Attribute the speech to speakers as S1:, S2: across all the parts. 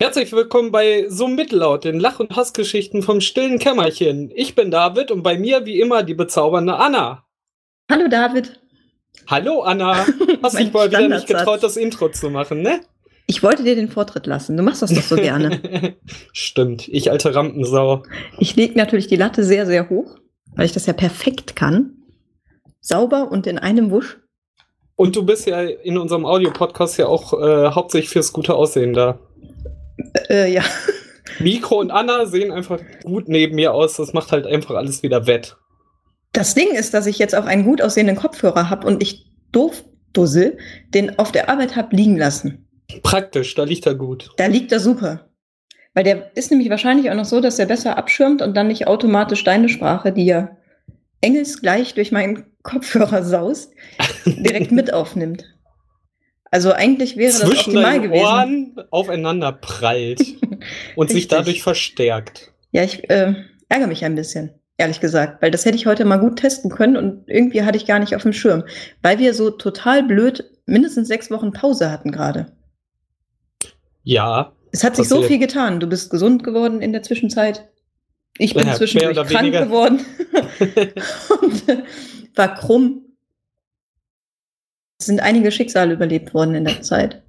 S1: Herzlich willkommen bei So Mittellaut, den Lach- und Hassgeschichten vom stillen Kämmerchen. Ich bin David und bei mir wie immer die bezaubernde Anna.
S2: Hallo David.
S1: Hallo Anna. Hast dich mal wieder nicht getraut, das Intro zu machen, ne?
S2: Ich wollte dir den Vortritt lassen. Du machst das doch so gerne.
S1: Stimmt, ich alte Rampensau.
S2: Ich lege natürlich die Latte sehr, sehr hoch, weil ich das ja perfekt kann. Sauber und in einem Wusch.
S1: Und du bist ja in unserem Audio-Podcast ja auch äh, hauptsächlich fürs gute Aussehen da.
S2: Äh, ja.
S1: Mikro und Anna sehen einfach gut neben mir aus. Das macht halt einfach alles wieder wett.
S2: Das Ding ist, dass ich jetzt auch einen gut aussehenden Kopfhörer habe und ich doof Dussel den auf der Arbeit habe liegen lassen.
S1: Praktisch, da liegt er gut.
S2: Da liegt er super. Weil der ist nämlich wahrscheinlich auch noch so, dass er besser abschirmt und dann nicht automatisch deine Sprache, die ja engelsgleich durch meinen Kopfhörer saust, direkt mit aufnimmt. Also eigentlich wäre
S1: Zwischen
S2: das optimal gewesen.
S1: Ohren aufeinander prallt und sich dadurch verstärkt.
S2: Ja, ich äh, ärgere mich ein bisschen, ehrlich gesagt, weil das hätte ich heute mal gut testen können und irgendwie hatte ich gar nicht auf dem Schirm, weil wir so total blöd mindestens sechs Wochen Pause hatten gerade.
S1: Ja.
S2: Es hat sich so viel getan. Du bist gesund geworden in der Zwischenzeit. Ich bin
S1: Ja,
S2: zwischendurch krank
S1: weniger.
S2: geworden und äh, war krumm. Sind einige Schicksale überlebt worden in der Zeit.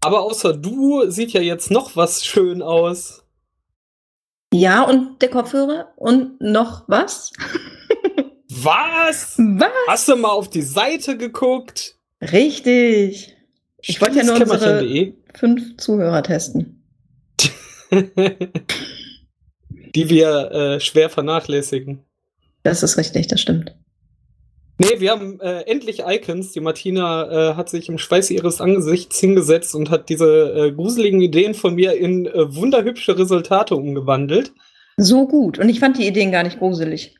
S1: Aber außer du sieht ja jetzt noch was schön aus.
S2: Ja, und der Kopfhörer und noch was?
S1: Was?
S2: Was?
S1: Hast du mal auf die Seite geguckt?
S2: Richtig. Ich wollte ja nur unsere
S1: Stilles-Kämmerchen.de,
S2: fünf Zuhörer testen.
S1: die wir äh, schwer vernachlässigen.
S2: Das ist richtig, das stimmt.
S1: Nee, wir haben äh, endlich Icons. Die Martina äh, hat sich im Schweiß ihres Angesichts hingesetzt und hat diese äh, gruseligen Ideen von mir in äh, wunderhübsche Resultate umgewandelt.
S2: So gut. Und ich fand die Ideen gar nicht gruselig.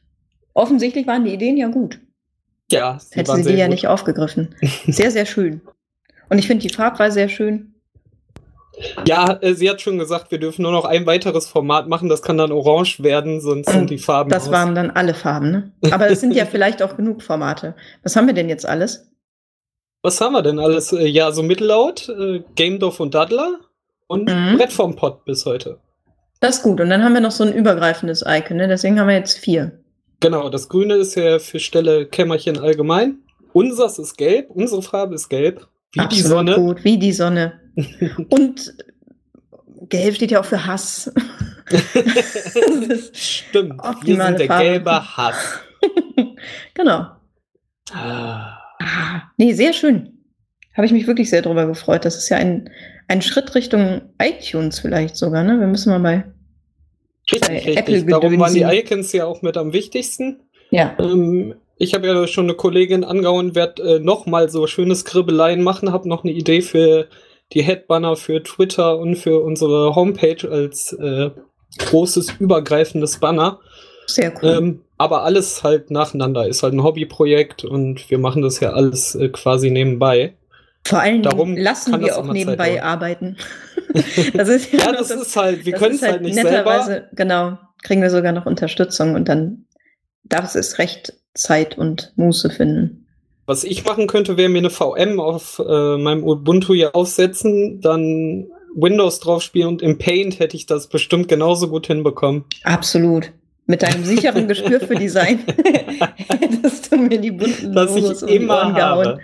S2: Offensichtlich waren die Ideen ja gut.
S1: Ja, sie
S2: Hätte sie die
S1: sehr
S2: ja
S1: gut.
S2: nicht aufgegriffen. Sehr, sehr schön. Und ich finde die Farbwahl sehr schön.
S1: Ja, äh, sie hat schon gesagt, wir dürfen nur noch ein weiteres Format machen. Das kann dann orange werden, sonst sind die Farben
S2: Das
S1: aus.
S2: waren dann alle Farben, ne? Aber es sind ja vielleicht auch genug Formate. Was haben wir denn jetzt alles?
S1: Was haben wir denn alles? Äh, ja, so Mittellaut, äh, Gamedorf und Daddler und
S2: Mhm.
S1: Brett vom Pott bis heute.
S2: Das ist gut. Und dann haben wir noch so ein übergreifendes Icon, ne? Deswegen haben wir jetzt vier.
S1: Genau, das Grüne ist ja für Stelle Kämmerchen allgemein. Unseres ist gelb, unsere Farbe ist gelb. Wie die
S2: Absolut
S1: Sonne.
S2: Gut, wie die Sonne. Und gelb steht ja auch für Hass.
S1: Stimmt, wir
S2: optimale
S1: sind der
S2: Farbe.
S1: gelbe Hass.
S2: genau.
S1: Ah.
S2: Ah, nee, sehr schön. Habe ich mich wirklich sehr drüber gefreut. Das ist ja ein, ein Schritt Richtung iTunes vielleicht sogar, ne? Wir müssen mal bei.
S1: Richtig,
S2: Bei
S1: richtig.
S2: Apple
S1: Darum waren die. Icons ja auch mit am wichtigsten.
S2: Ja.
S1: Ähm, ich habe ja schon eine Kollegin angehauen, werde äh, noch mal so schöne Skribbeleien machen, habe noch eine Idee für die Headbanner für Twitter und für unsere Homepage als äh, großes übergreifendes Banner.
S2: Sehr cool.
S1: Ähm, aber alles halt nacheinander. Ist halt ein Hobbyprojekt und wir machen das ja alles äh, quasi nebenbei.
S2: Vor allen
S1: darum
S2: Dingen lassen
S1: das
S2: wir auch nebenbei arbeiten. das ist
S1: Ja,
S2: noch
S1: das ist halt, wir
S2: das
S1: können es halt nicht selber.
S2: netterweise, Genau, kriegen wir sogar noch Unterstützung und dann darf es recht Zeit und Muße finden.
S1: Was ich machen könnte, wäre mir eine VM auf äh, meinem Ubuntu hier aufsetzen, dann Windows drauf spielen und im Paint hätte ich das bestimmt genauso gut hinbekommen.
S2: Absolut. Mit deinem sicheren Gespür für Design hättest du mir die bunten
S1: Das ich
S2: Logos um die
S1: immer
S2: Ohren gehauen.
S1: habe.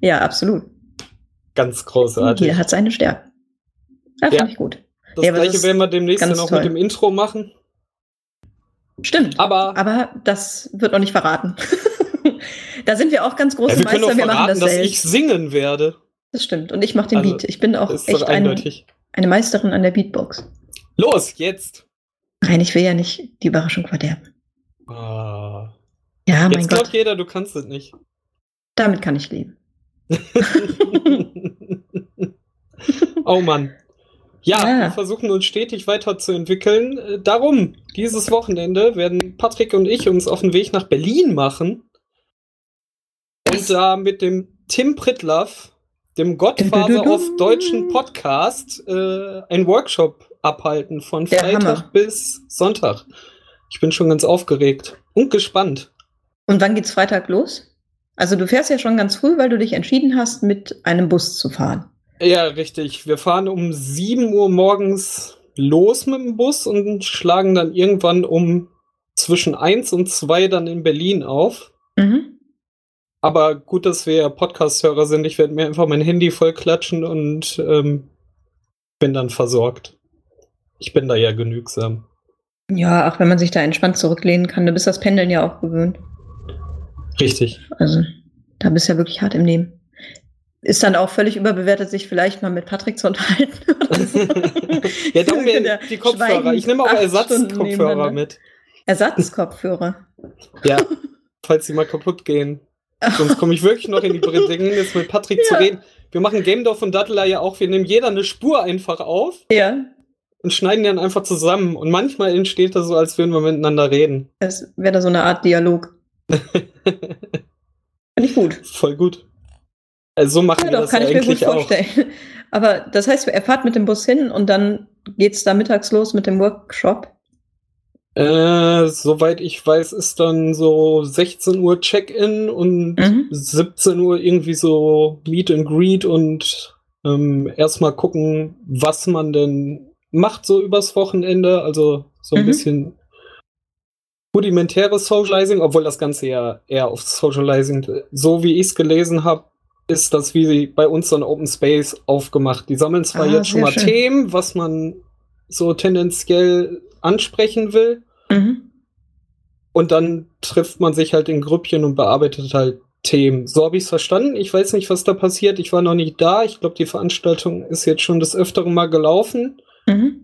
S2: Ja, absolut.
S1: Ganz großartig.
S2: Jeder hat seine Stärken. Ja,
S1: Ja.
S2: fand ich gut.
S1: Das
S2: Ja,
S1: gleiche
S2: das
S1: werden wir demnächst dann auch
S2: toll.
S1: mit dem Intro machen.
S2: Stimmt.
S1: Aber
S2: Aber das wird noch nicht verraten. da sind wir auch ganz große
S1: ja, wir können
S2: Meister.
S1: auch
S2: Wir machen das
S1: dass
S2: selbst.
S1: ich singen werde.
S2: Das stimmt. Und ich mache den
S1: Also,
S2: Beat. Ich bin auch echt
S1: doch
S2: eine, Meisterin an der Beatbox.
S1: Los, jetzt!
S2: Nein, ich will ja nicht die Überraschung verderben.
S1: Ah.
S2: Ja, mein
S1: Jetzt glaubt
S2: Gott,
S1: jeder, du kannst es nicht.
S2: damit kann ich leben.
S1: oh Mann. Ja,
S2: Ja.
S1: wir versuchen uns stetig weiterzuentwickeln. Äh, Darum, dieses Wochenende werden Patrick und ich uns auf den Weg nach Berlin machen und da mit dem Tim Pritlaff, dem Gottvater auf deutschen Podcast, äh, einen Workshop abhalten von
S2: Der
S1: Freitag
S2: Hammer.
S1: bis Sonntag. Ich bin schon ganz aufgeregt und gespannt.
S2: Und wann geht's Freitag los? Also du fährst ja schon ganz früh, weil du dich entschieden hast, mit einem Bus zu fahren.
S1: Ja, richtig. Wir fahren um 7 Uhr morgens los mit dem Bus und schlagen dann irgendwann um zwischen 1 und 2 dann in Berlin auf.
S2: Mhm.
S1: Aber gut, dass wir Podcast-Hörer sind. Ich werde mir einfach mein Handy voll klatschen und ähm, bin dann versorgt. Ich bin da ja genügsam.
S2: Ja, auch wenn man sich da entspannt zurücklehnen kann, du bist das Pendeln ja auch gewöhnt.
S1: Richtig.
S2: Also, da bist du ja wirklich hart im Nehmen. Ist dann auch völlig überbewertet, sich vielleicht mal mit Patrick zu unterhalten. So.
S1: ja,
S2: können
S1: mir die Kopfhörer. Ich nehme auch Ersatzkopfhörer mit.
S2: Ersatzkopfhörer.
S1: Ja, falls sie mal kaputt gehen. Sonst komme ich wirklich noch in die Bedrängnis, mit Patrick zu
S2: Ja.
S1: reden. Wir machen Game Dorf und Dattler ja auch. Wir nehmen jeder eine Spur einfach auf
S2: Ja,
S1: und schneiden die dann einfach zusammen. Und manchmal entsteht das so, als würden wir miteinander reden.
S2: es wäre da so eine Art Dialog. Finde ich gut.
S1: Voll gut. Also so machen
S2: Ja,
S1: wir
S2: doch,
S1: das
S2: kann ich mir gut
S1: eigentlich auch.
S2: vorstellen. Aber das heißt, er fahrt mit dem Bus hin und dann geht's da mittags los mit dem Workshop.
S1: Äh, soweit ich weiß, ist dann so 16 Uhr Check-in und
S2: Mhm.
S1: 17 Uhr irgendwie so Meet and Greet und ähm, erstmal gucken, was man denn macht so übers Wochenende. Also so ein
S2: Mhm.
S1: bisschen rudimentäres Socializing, obwohl das Ganze ja eher auf Socializing, so wie ich es gelesen habe, ist das wie bei uns so ein Open Space aufgemacht. Die sammeln zwar
S2: Ah,
S1: jetzt schon mal
S2: schön.
S1: Themen, was man so tendenziell ansprechen will.
S2: Mhm.
S1: Und dann trifft man sich halt in Grüppchen und bearbeitet halt Themen. So habe ich es verstanden. Ich weiß nicht, was da passiert. Ich war noch nicht da. Ich glaube, die Veranstaltung ist jetzt schon des Öfteren mal gelaufen.
S2: Mhm.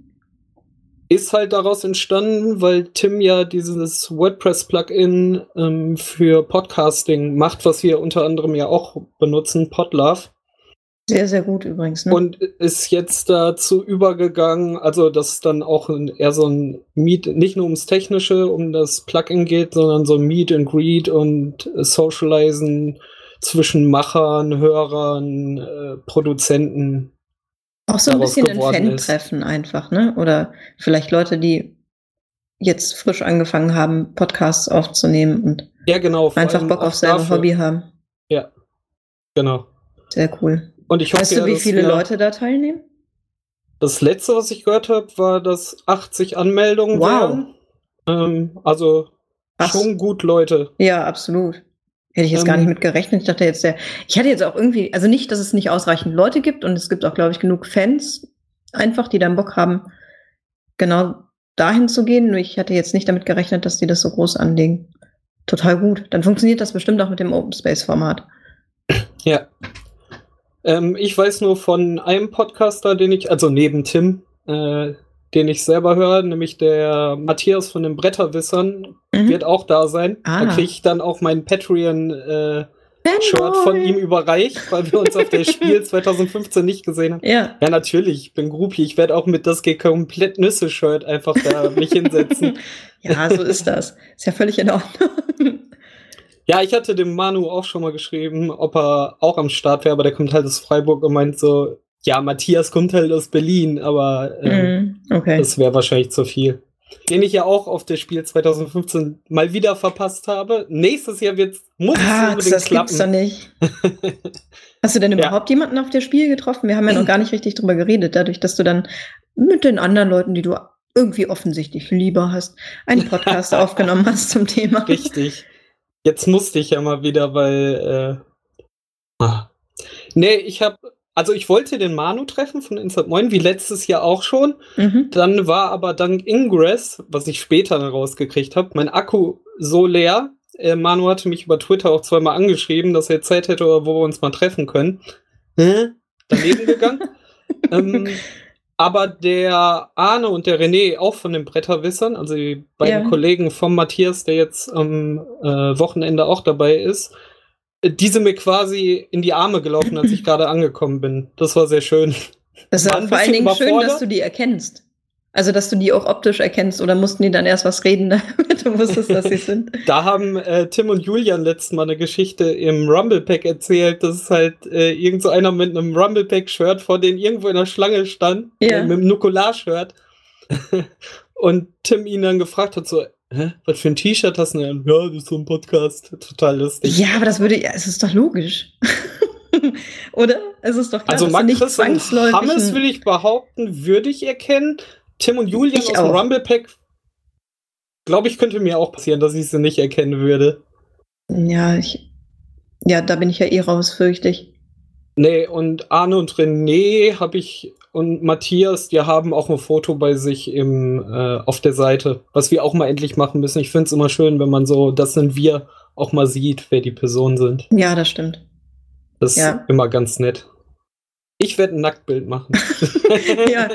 S1: Ist halt daraus entstanden, weil Tim ja dieses WordPress-Plugin ähm, für Podcasting macht, was wir unter anderem ja auch benutzen, Podlove.
S2: Sehr, sehr gut übrigens. Ne?
S1: Und ist jetzt dazu übergegangen, also dass dann auch eher so ein Meet, nicht nur ums Technische, um das Plugin geht, sondern so ein Meet and Greet und äh, Socializen zwischen Machern, Hörern, äh, Produzenten.
S2: Auch so ein bisschen ein. Fan-Treffen einfach, ne? Oder vielleicht Leute, die jetzt frisch angefangen haben, Podcasts aufzunehmen und
S1: Ja, genau.
S2: einfach Bock auf selber
S1: dafür.
S2: Hobby haben.
S1: Genau.
S2: Sehr cool.
S1: Und ich hoffe,
S2: Weißt du, wie viele Leute da teilnehmen?
S1: Das letzte, was ich gehört habe, war, dass 80 Anmeldungen
S2: Wow.
S1: waren. Ähm, also
S2: Krass.
S1: schon gut Leute.
S2: Ja, absolut. Hätte ich jetzt gar
S1: Ähm,
S2: nicht mit gerechnet. Ich dachte jetzt, der, ich hatte jetzt auch irgendwie, also nicht, dass es nicht ausreichend Leute gibt und es gibt auch, glaube ich, genug Fans einfach, die dann Bock haben, genau dahin zu gehen. Nur ich hatte jetzt nicht damit gerechnet, dass die das so groß anlegen. Total gut. Dann funktioniert das bestimmt auch mit dem Open Space Format.
S1: Ja. Ähm, ich weiß nur von einem Podcaster, den ich, also neben Tim, äh, den ich selber höre, nämlich der Matthias von den Bretterwissern,
S2: Mhm.
S1: wird auch da sein.
S2: Ah.
S1: Da kriege ich dann auch mein Patreon-Shirt
S2: Fanboy!
S1: von ihm überreicht, weil wir uns auf der Spiel 2015 nicht gesehen haben.
S2: Ja,
S1: Ja, natürlich, ich bin Groupie. Ich werde auch mit das komplett Nüsse-Shirt einfach da mich hinsetzen.
S2: ja, so ist das. Ist ja völlig in Ordnung.
S1: Ja, ich hatte dem Manu auch schon mal geschrieben, ob er auch am Start wäre, aber der kommt halt aus Freiburg und meint so, ja, Matthias kommt halt aus Berlin, aber ähm,
S2: Mhm, okay.
S1: das wäre wahrscheinlich zu viel. Den ich ja auch auf das Spiel 2015 mal wieder verpasst habe. Nächstes Jahr wird muss es
S2: Ah,
S1: unbedingt
S2: das gibt's doch
S1: klappen.
S2: nicht. Hast du denn
S1: Ja.
S2: überhaupt jemanden auf der Spiel getroffen? Wir haben ja noch gar nicht richtig drüber geredet, dadurch, dass du dann mit den anderen Leuten, die du irgendwie offensichtlich lieber hast, einen Podcast aufgenommen hast zum Thema.
S1: Richtig. Jetzt musste ich ja mal wieder, weil äh, ah. Nee, ich habe also ich wollte den Manu treffen von Insert Moin, wie letztes Jahr auch schon.
S2: Mhm.
S1: Dann war aber dank Ingress, was ich später dann rausgekriegt habe, mein Akku so leer. Äh, Manu hatte mich über Twitter auch zweimal angeschrieben, dass er Zeit hätte, wo wir uns mal treffen können. Hä? Daneben gegangen. ähm, aber der Arne und der René, auch von den Bretterwissern, also die beiden
S2: Ja.
S1: Kollegen vom Matthias, der jetzt am äh, Wochenende auch dabei ist, die sind mir quasi in die Arme gelaufen, als ich gerade angekommen bin. Das war sehr schön.
S2: Das
S1: War ein
S2: vor allen Dingen schön, dass du die erkennst. Also, dass du die auch optisch erkennst oder mussten die dann erst was reden, damit du wusstest, dass sie sind.
S1: Da haben äh, Tim und Julian letztes Mal eine Geschichte im Rumble Pack erzählt, dass halt äh, irgend so einer mit einem Rumble Pack Shirt vor denen irgendwo in der Schlange stand,
S2: Ja.
S1: äh, mit einem Nukular-Shirt. und Tim ihn dann gefragt hat so, hä, was für ein T-Shirt hast du denn? Ja, das ist so ein Podcast. Total lustig.
S2: Ja, aber das würde, ja, es ist doch logisch. Oder? Es ist doch klar,
S1: Also
S2: dass du
S1: Mark
S2: nicht
S1: Chris und Hammes will ich behaupten, würde ich erkennen. Tim und Julian
S2: Ich
S1: aus dem
S2: auch.
S1: Rumble Pack, glaube ich, könnte mir auch passieren, dass ich sie nicht erkennen würde.
S2: Ja, ich, ja, da bin ich ja eh raus, fürchte ich.
S1: Nee, und Arne und René habe ich und Matthias, die haben auch ein Foto bei sich im, äh, auf der Seite, was wir auch mal endlich machen müssen. Ich finde es immer schön, wenn man so, das sind wir, auch mal sieht, wer die Personen sind.
S2: Ja, das stimmt.
S1: Das
S2: Ja.
S1: ist immer ganz nett. Ich werde ein Nacktbild machen.
S2: Ja,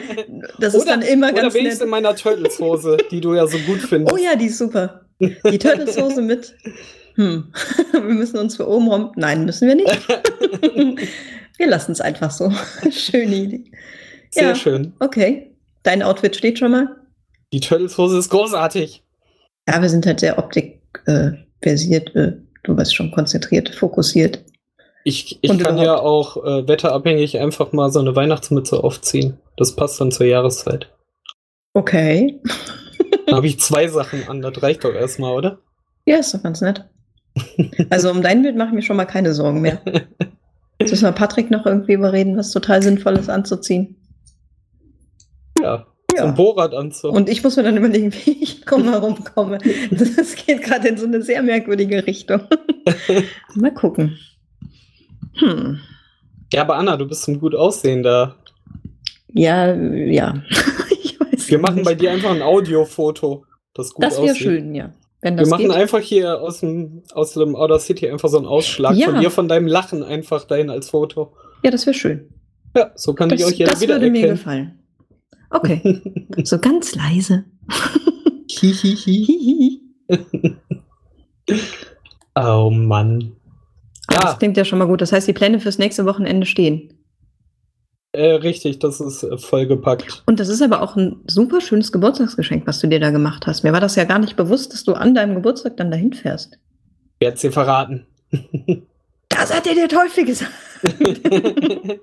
S2: das ist dann immer
S1: oder
S2: ganz
S1: wenigstens
S2: nett.
S1: in meiner Turtles-Hose, die du ja so gut findest.
S2: Oh ja, die ist super. Die Turtles-Hose mit. Hm. Wir müssen uns für oben rum. Nein, müssen wir nicht. Wir lassen es einfach so. Schöne Idee.
S1: Sehr
S2: Ja.
S1: schön.
S2: Okay. Dein Outfit steht schon mal?
S1: Die Turtles-Hose ist großartig.
S2: Ja, wir sind halt sehr optikversiert. Äh, versiert, äh, du weißt schon, konzentriert, fokussiert.
S1: Ich, ich kann ja auch äh, wetterabhängig einfach mal so eine Weihnachtsmütze aufziehen. Das passt dann zur Jahreszeit.
S2: Okay.
S1: Da habe ich zwei Sachen an, das reicht doch erstmal, oder?
S2: Ja, ist doch ganz nett. Also um dein Bild mache ich mir schon mal keine Sorgen mehr. Jetzt müssen wir Patrick noch irgendwie überreden, was total sinnvoll ist anzuziehen.
S1: Ja. So
S2: Ja.
S1: ein Bohrradanzug.
S2: Und ich muss mir dann überlegen, wie ich drum herum komme. Das geht gerade in so eine sehr merkwürdige Richtung. Mal gucken. Hm.
S1: Ja, aber Anna, du bist ein gut aussehender.
S2: Ja, ja.
S1: Wir machen
S2: nicht.
S1: bei dir einfach ein Audiofoto, das gut
S2: Das wäre schön, ja. Wenn
S1: Wir
S2: das
S1: machen
S2: geht.
S1: einfach hier aus dem, aus dem Outer City einfach so einen Ausschlag
S2: Ja.
S1: von dir, von deinem Lachen einfach dahin als Foto.
S2: Ja, das wäre schön.
S1: Ja, so kann
S2: Das,
S1: ich euch jeder
S2: das würde mir
S1: wiedererkennen.
S2: gefallen. Okay. So ganz leise.
S1: Hihihi. oh Mann.
S2: Ja. Das klingt ja schon mal gut. Das heißt, die Pläne fürs nächste Wochenende stehen.
S1: Äh, richtig, das ist äh, vollgepackt.
S2: Und das ist aber auch ein super schönes Geburtstagsgeschenk, was du dir da gemacht hast. Mir war das ja gar nicht bewusst, dass du an deinem Geburtstag dann dahin fährst.
S1: Werd's dir verraten.
S2: Das hat dir der Teufel gesagt.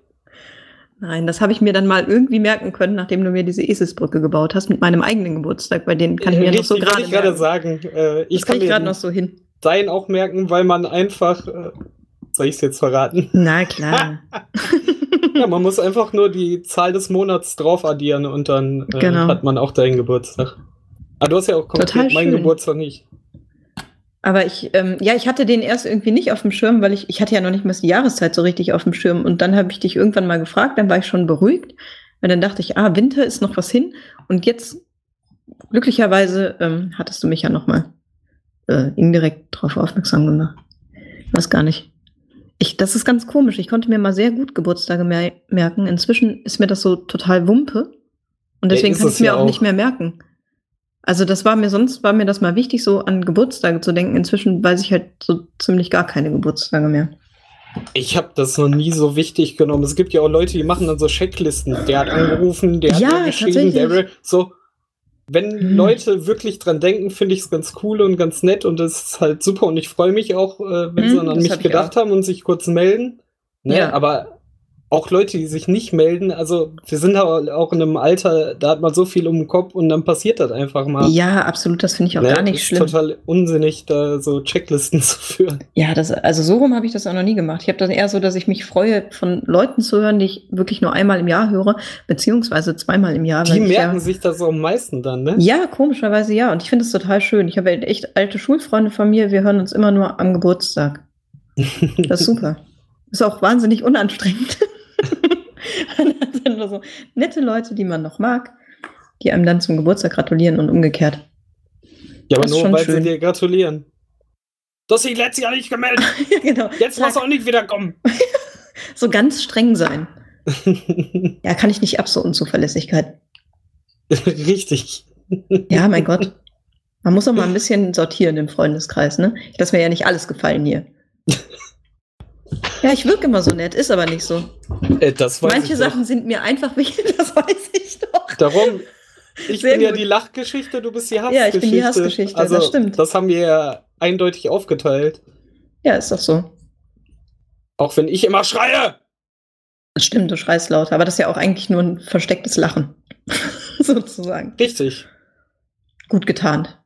S2: Nein, das habe ich mir dann mal irgendwie merken können, nachdem du mir diese Eselsbrücke gebaut hast mit meinem eigenen Geburtstag, bei denen kann ich mir noch so
S1: Richtig,
S2: gerade
S1: ich gerade sagen. Äh, ich
S2: Das
S1: kann
S2: ich
S1: mir
S2: gerade noch so hin.
S1: Dein auch merken, weil man einfach. Äh, soll ich es jetzt verraten?
S2: Na klar.
S1: Ja, man muss einfach nur die Zahl des Monats drauf addieren und dann äh,
S2: Genau.
S1: hat man auch deinen Geburtstag. Aber du hast ja auch konkret meinen. Geburtstag nicht.
S2: Aber ich, ähm, ja, ich hatte den erst irgendwie nicht auf dem Schirm, weil ich, ich hatte ja noch nicht mal die Jahreszeit so richtig auf dem Schirm. Und dann habe ich dich irgendwann mal gefragt, dann war ich schon beruhigt. Und dann dachte ich, ah, Winter ist noch was hin. Und jetzt, glücklicherweise, ähm, hattest du mich ja noch mal äh, indirekt darauf aufmerksam gemacht. Weiß gar nicht. Ich, das ist ganz komisch. Ich konnte mir mal sehr gut Geburtstage mer merken. Inzwischen ist mir das so total Wumpe. Und
S1: Ja,
S2: deswegen
S1: ist
S2: kann
S1: es
S2: ich mir
S1: ja
S2: auch,
S1: auch.
S2: nicht mehr merken. Also das war mir sonst, war mir das mal wichtig, so an Geburtstage zu denken. Inzwischen weiß ich halt so ziemlich gar keine Geburtstage mehr.
S1: Ich habe das noch nie so wichtig genommen. Es gibt ja auch Leute, die machen dann so Checklisten. Der hat angerufen, der
S2: Ja,
S1: hat geschrieben, der
S2: tatsächlich.
S1: so. Wenn
S2: Hm.
S1: Leute wirklich dran denken, finde ich es ganz cool und ganz nett und es ist halt super und ich freue mich auch, äh, wenn
S2: Hm,
S1: sie dann an
S2: das
S1: mich gedacht haben und sich kurz melden. Ne?
S2: Ja.
S1: Aber auch Leute, die sich nicht melden, also wir sind auch auch in einem Alter, da hat man so viel um den Kopf und dann passiert das einfach mal.
S2: Ja, absolut, das finde ich auch
S1: Ne?
S2: gar nicht
S1: ist
S2: schlimm.
S1: total unsinnig, da so Checklisten zu führen.
S2: Ja, das, also so rum habe ich das auch noch nie gemacht. Ich habe das eher so, dass ich mich freue, von Leuten zu hören, die ich wirklich nur einmal im Jahr höre, beziehungsweise zweimal im Jahr.
S1: Die merken
S2: ja,
S1: sich das am meisten dann, ne?
S2: Ja, komischerweise ja. Und ich finde es total schön. Ich habe ja echt alte Schulfreunde von mir. Wir hören uns immer nur am Geburtstag. Das ist super. Ist auch wahnsinnig unanstrengend. das sind nur so nette Leute, die man noch mag, die einem dann zum Geburtstag gratulieren und umgekehrt.
S1: Ja, aber nur, weil
S2: schön.
S1: sie dir gratulieren. Du hast dich letztes Jahr nicht gemeldet.
S2: ja, genau.
S1: Jetzt
S2: Sag,
S1: musst du auch nicht wiederkommen.
S2: so ganz streng sein. Ja, kann ich nicht ab, so Unzuverlässigkeit.
S1: Richtig.
S2: Ja, mein Gott. Man muss auch mal ein bisschen sortieren im Freundeskreis, ne? Ich lasse mir ja nicht alles gefallen hier. Ja, ich wirke immer so nett, ist aber nicht so.
S1: Äh,
S2: Manche Sachen sind mir einfach wichtig, das weiß ich doch.
S1: Doch. Darum, ich
S2: Sehr
S1: bin ja
S2: gut.
S1: die Lachgeschichte, du bist die Hassgeschichte.
S2: Ja, ich bin die Hassgeschichte,
S1: also,
S2: das stimmt.
S1: Das haben wir ja eindeutig aufgeteilt.
S2: Ja, ist doch so.
S1: Auch wenn ich immer schreie.
S2: Das stimmt, du schreist lauter, aber das ist ja auch eigentlich nur ein verstecktes Lachen. Sozusagen.
S1: Richtig.
S2: Gut getarnt.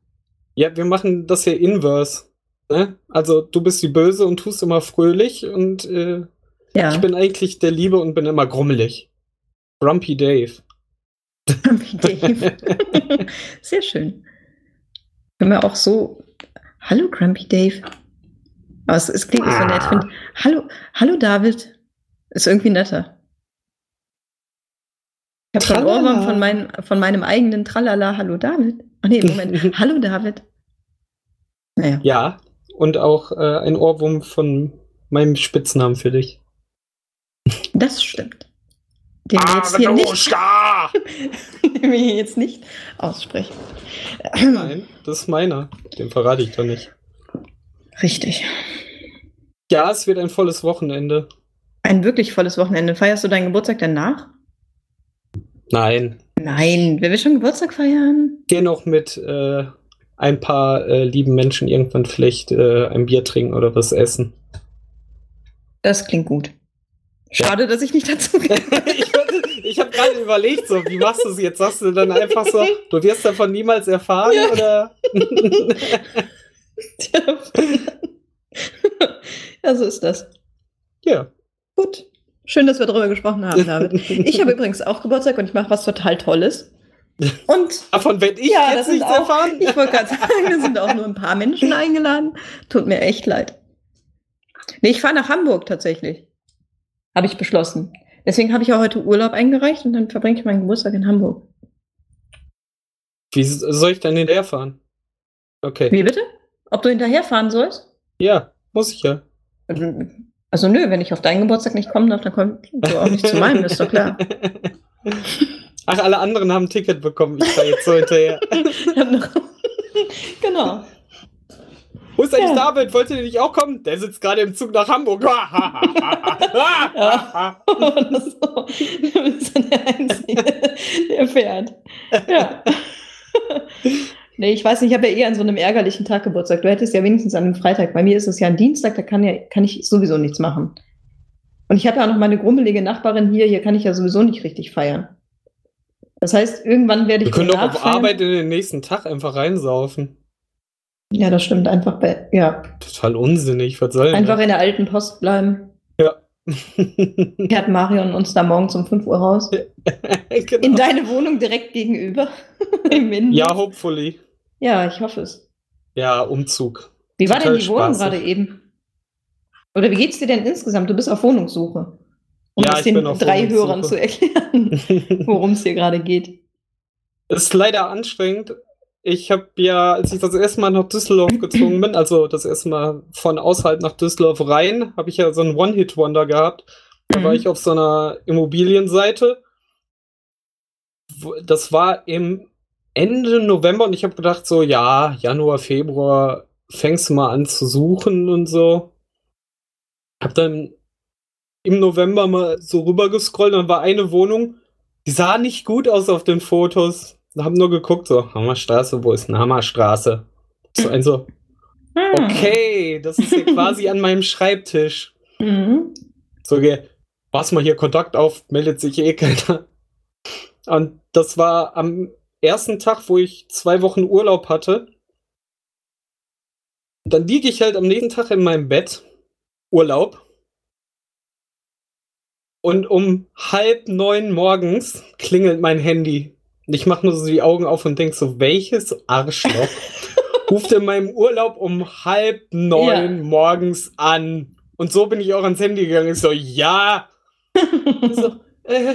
S1: Ja, wir machen das ja inverse. Ne? Also du bist die Böse und tust immer fröhlich und äh,
S2: Ja.
S1: Ich bin eigentlich der Liebe und bin immer grummelig. Grumpy Dave.
S2: Grumpy Dave. Sehr schön. Können wir auch so. Hallo, Grumpy Dave. Aber es, es klingt nicht so nett. Ich find, hallo, hallo, David. Ist irgendwie netter. Ich habe schon. Ohrwurm von, mein, von meinem eigenen Tralala. Hallo, David. Ach nee, Moment. hallo, David. Naja.
S1: Ja, und auch äh, ein Ohrwurm von meinem Spitznamen für dich.
S2: Das stimmt. Den wir jetzt hier nicht, den wir jetzt nicht aussprechen.
S1: Nein, das ist meiner. Den verrate ich doch nicht.
S2: Richtig.
S1: Ja, es wird ein volles Wochenende.
S2: Ein wirklich volles Wochenende. Feierst du deinen Geburtstag danach?
S1: Nein,
S2: Nein, wer will schon Geburtstag feiern?
S1: geh noch mit äh, ein paar äh, lieben Menschen irgendwann vielleicht äh, ein Bier trinken oder was essen.
S2: Das klingt gut. Schade, dass ich nicht dazu
S1: ich ich habe gerade überlegt, so, wie machst du es jetzt? Sagst du dann einfach so, du wirst davon niemals erfahren
S2: Ja.
S1: oder?
S2: ja, so ist das.
S1: ja.
S2: Gut. Schön, dass wir darüber gesprochen haben, David. Ich habe übrigens auch Geburtstag und ich mache was total Tolles. Und
S1: Davon werde ich
S2: ja,
S1: jetzt nichts
S2: auch,
S1: erfahren.
S2: ich wollte gerade sagen, da sind auch nur ein paar Menschen eingeladen. Tut mir echt leid. Nee, ich fahre nach Hamburg tatsächlich. Habe ich beschlossen. Deswegen habe ich auch heute Urlaub eingereicht und dann verbringe ich meinen Geburtstag in Hamburg.
S1: Wie soll ich dann hinterherfahren? Okay.
S2: Wie bitte? Ob du hinterherfahren sollst?
S1: Ja, muss ich ja.
S2: Also nö, wenn ich auf deinen Geburtstag nicht kommen darf, dann kommst du auch nicht zu meinem, ist doch klar.
S1: Ach, alle anderen haben ein Ticket bekommen. Ich fahre jetzt so hinterher.
S2: genau.
S1: Wo ist eigentlich
S2: Ja.
S1: David? Wollte der nicht auch kommen? Der sitzt gerade im Zug nach Hamburg.
S2: Ja. So. Bist dann der Einzige, der fährt. Ja. Nee, ich weiß nicht, ich habe ja eh an so einem ärgerlichen Tag Geburtstag. Du hättest ja wenigstens an einem Freitag. Bei mir ist es ja ein Dienstag, da kann, ja, kann ich sowieso nichts machen. Und ich habe ja auch noch meine grummelige Nachbarin hier, hier kann ich ja sowieso nicht richtig feiern. Das heißt, irgendwann werde ich
S1: Wir können doch auf. Arbeit in den nächsten Tag einfach reinsaufen.
S2: Ja, das stimmt. Einfach bei, ja,
S1: Total unsinnig. Was soll denn
S2: einfach in der alten Post bleiben.
S1: das?
S2: Fährt Marion uns da morgens um 5 Uhr raus.
S1: genau.
S2: In deine Wohnung direkt gegenüber. Im Innen.
S1: Ja, hopefully.
S2: Ja, ich hoffe es.
S1: Ja, Umzug.
S2: Wie war
S1: Total
S2: denn die Wohnung gerade eben? Oder wie geht's dir denn insgesamt? Du bist auf Wohnungssuche. Um
S1: Ja,
S2: das den drei. Hörern zu erklären, worum es hier gerade geht.
S1: ist leider anstrengend. Ich habe ja, als ich das erste Mal nach Düsseldorf gezogen bin, also das erste Mal von außerhalb nach Düsseldorf rein, habe ich ja so einen One-Hit-Wonder gehabt. Da war
S2: Mhm.
S1: ich auf so einer Immobilienseite. Das war im Ende November und ich habe gedacht, so, ja, Januar, Februar fängst du mal an zu suchen und so. Hab dann im November mal so rüber gescrollt und dann war eine Wohnung, die sah nicht gut aus auf den Fotos. Da haben nur geguckt, so, Hammerstraße, wo ist eine Hammerstraße? So ein so,
S2: Hm.
S1: okay, das ist hier quasi an meinem Schreibtisch.
S2: Mhm.
S1: So, ge- pass mal hier Kontakt auf, meldet sich eh keiner. Und das war am ersten Tag, wo ich zwei Wochen Urlaub hatte. Dann liege ich halt am nächsten Tag in meinem Bett, Urlaub. Und um halb neun morgens klingelt mein Handy. Und ich mache nur so die Augen auf und denk so, welches Arschloch ruft in meinem Urlaub um halb neun
S2: Ja.
S1: morgens an? Und so bin ich auch ans Handy gegangen. Ich so, ja. So, äh,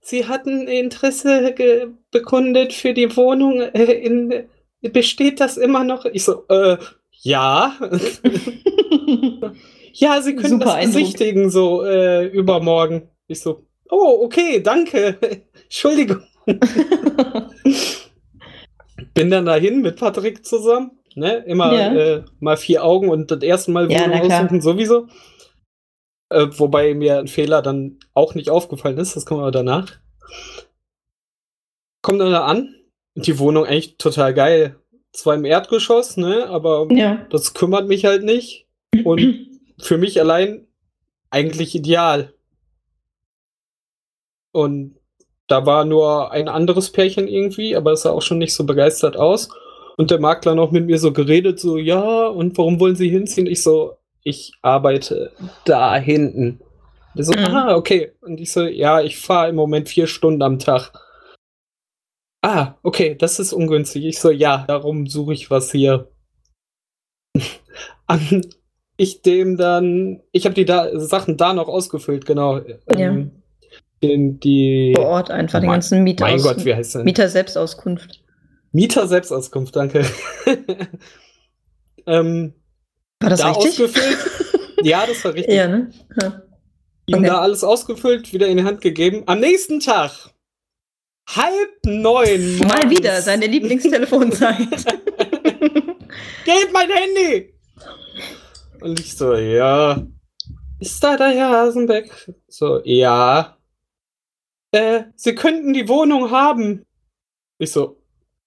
S1: Sie hatten Interesse bekundet für die Wohnung. Äh, in, besteht das immer noch? Ich so, äh, ja. ja, Sie können
S2: Super
S1: das
S2: Eindruck.
S1: besichtigen, so äh, übermorgen. Ich so, oh, okay, danke. Entschuldigung. Bin dann dahin mit Patrick zusammen. Ne? Immer
S2: Ja.
S1: äh, mal vier Augen und das erste Mal
S2: Ja,
S1: Wohnung
S2: na klar.
S1: aussuchen sowieso. Äh, wobei mir ein Fehler dann auch nicht aufgefallen ist, das kommen wir danach. Kommt dann da an. Die Wohnung eigentlich total geil. Zwar im Erdgeschoss, ne? Aber
S2: ja.
S1: das kümmert mich halt nicht. Und für mich allein eigentlich ideal. Und da war nur ein anderes Pärchen irgendwie, aber es sah auch schon nicht so begeistert aus. Und der Makler noch mit mir so geredet, so, ja, und warum wollen Sie hinziehen? Ich so, ich arbeite da hinten. Der so,
S2: Mhm.
S1: ah, okay. Und ich so, ja, ich fahre im Moment vier Stunden am Tag. Ah, okay, das ist ungünstig. Ich so, ja, darum suche ich was hier. An ich dem dann, ich habe die da, Sachen da noch ausgefüllt, genau.
S2: Ja.
S1: Ähm, den, die,
S2: Vor Ort einfach den
S1: Mein-
S2: ganzen Mieter
S1: mein Gott, wie heißt denn?
S2: Mieter Selbstauskunft.
S1: Mieter Selbstauskunft, danke. ähm,
S2: War das
S1: da
S2: richtig?
S1: ausgefüllt. Ja, das war richtig.
S2: ja, ne? Ja.
S1: Ihm
S2: Okay.
S1: da alles ausgefüllt, wieder in die Hand gegeben. Am nächsten Tag, halb neun.
S2: Mal wieder seine Lieblingstelefonzeit.
S1: Geht mein Handy! Und ich so, ja. Ist da der Herr Hasenbeck? So, ja. Äh, Sie könnten die Wohnung haben. Ich so,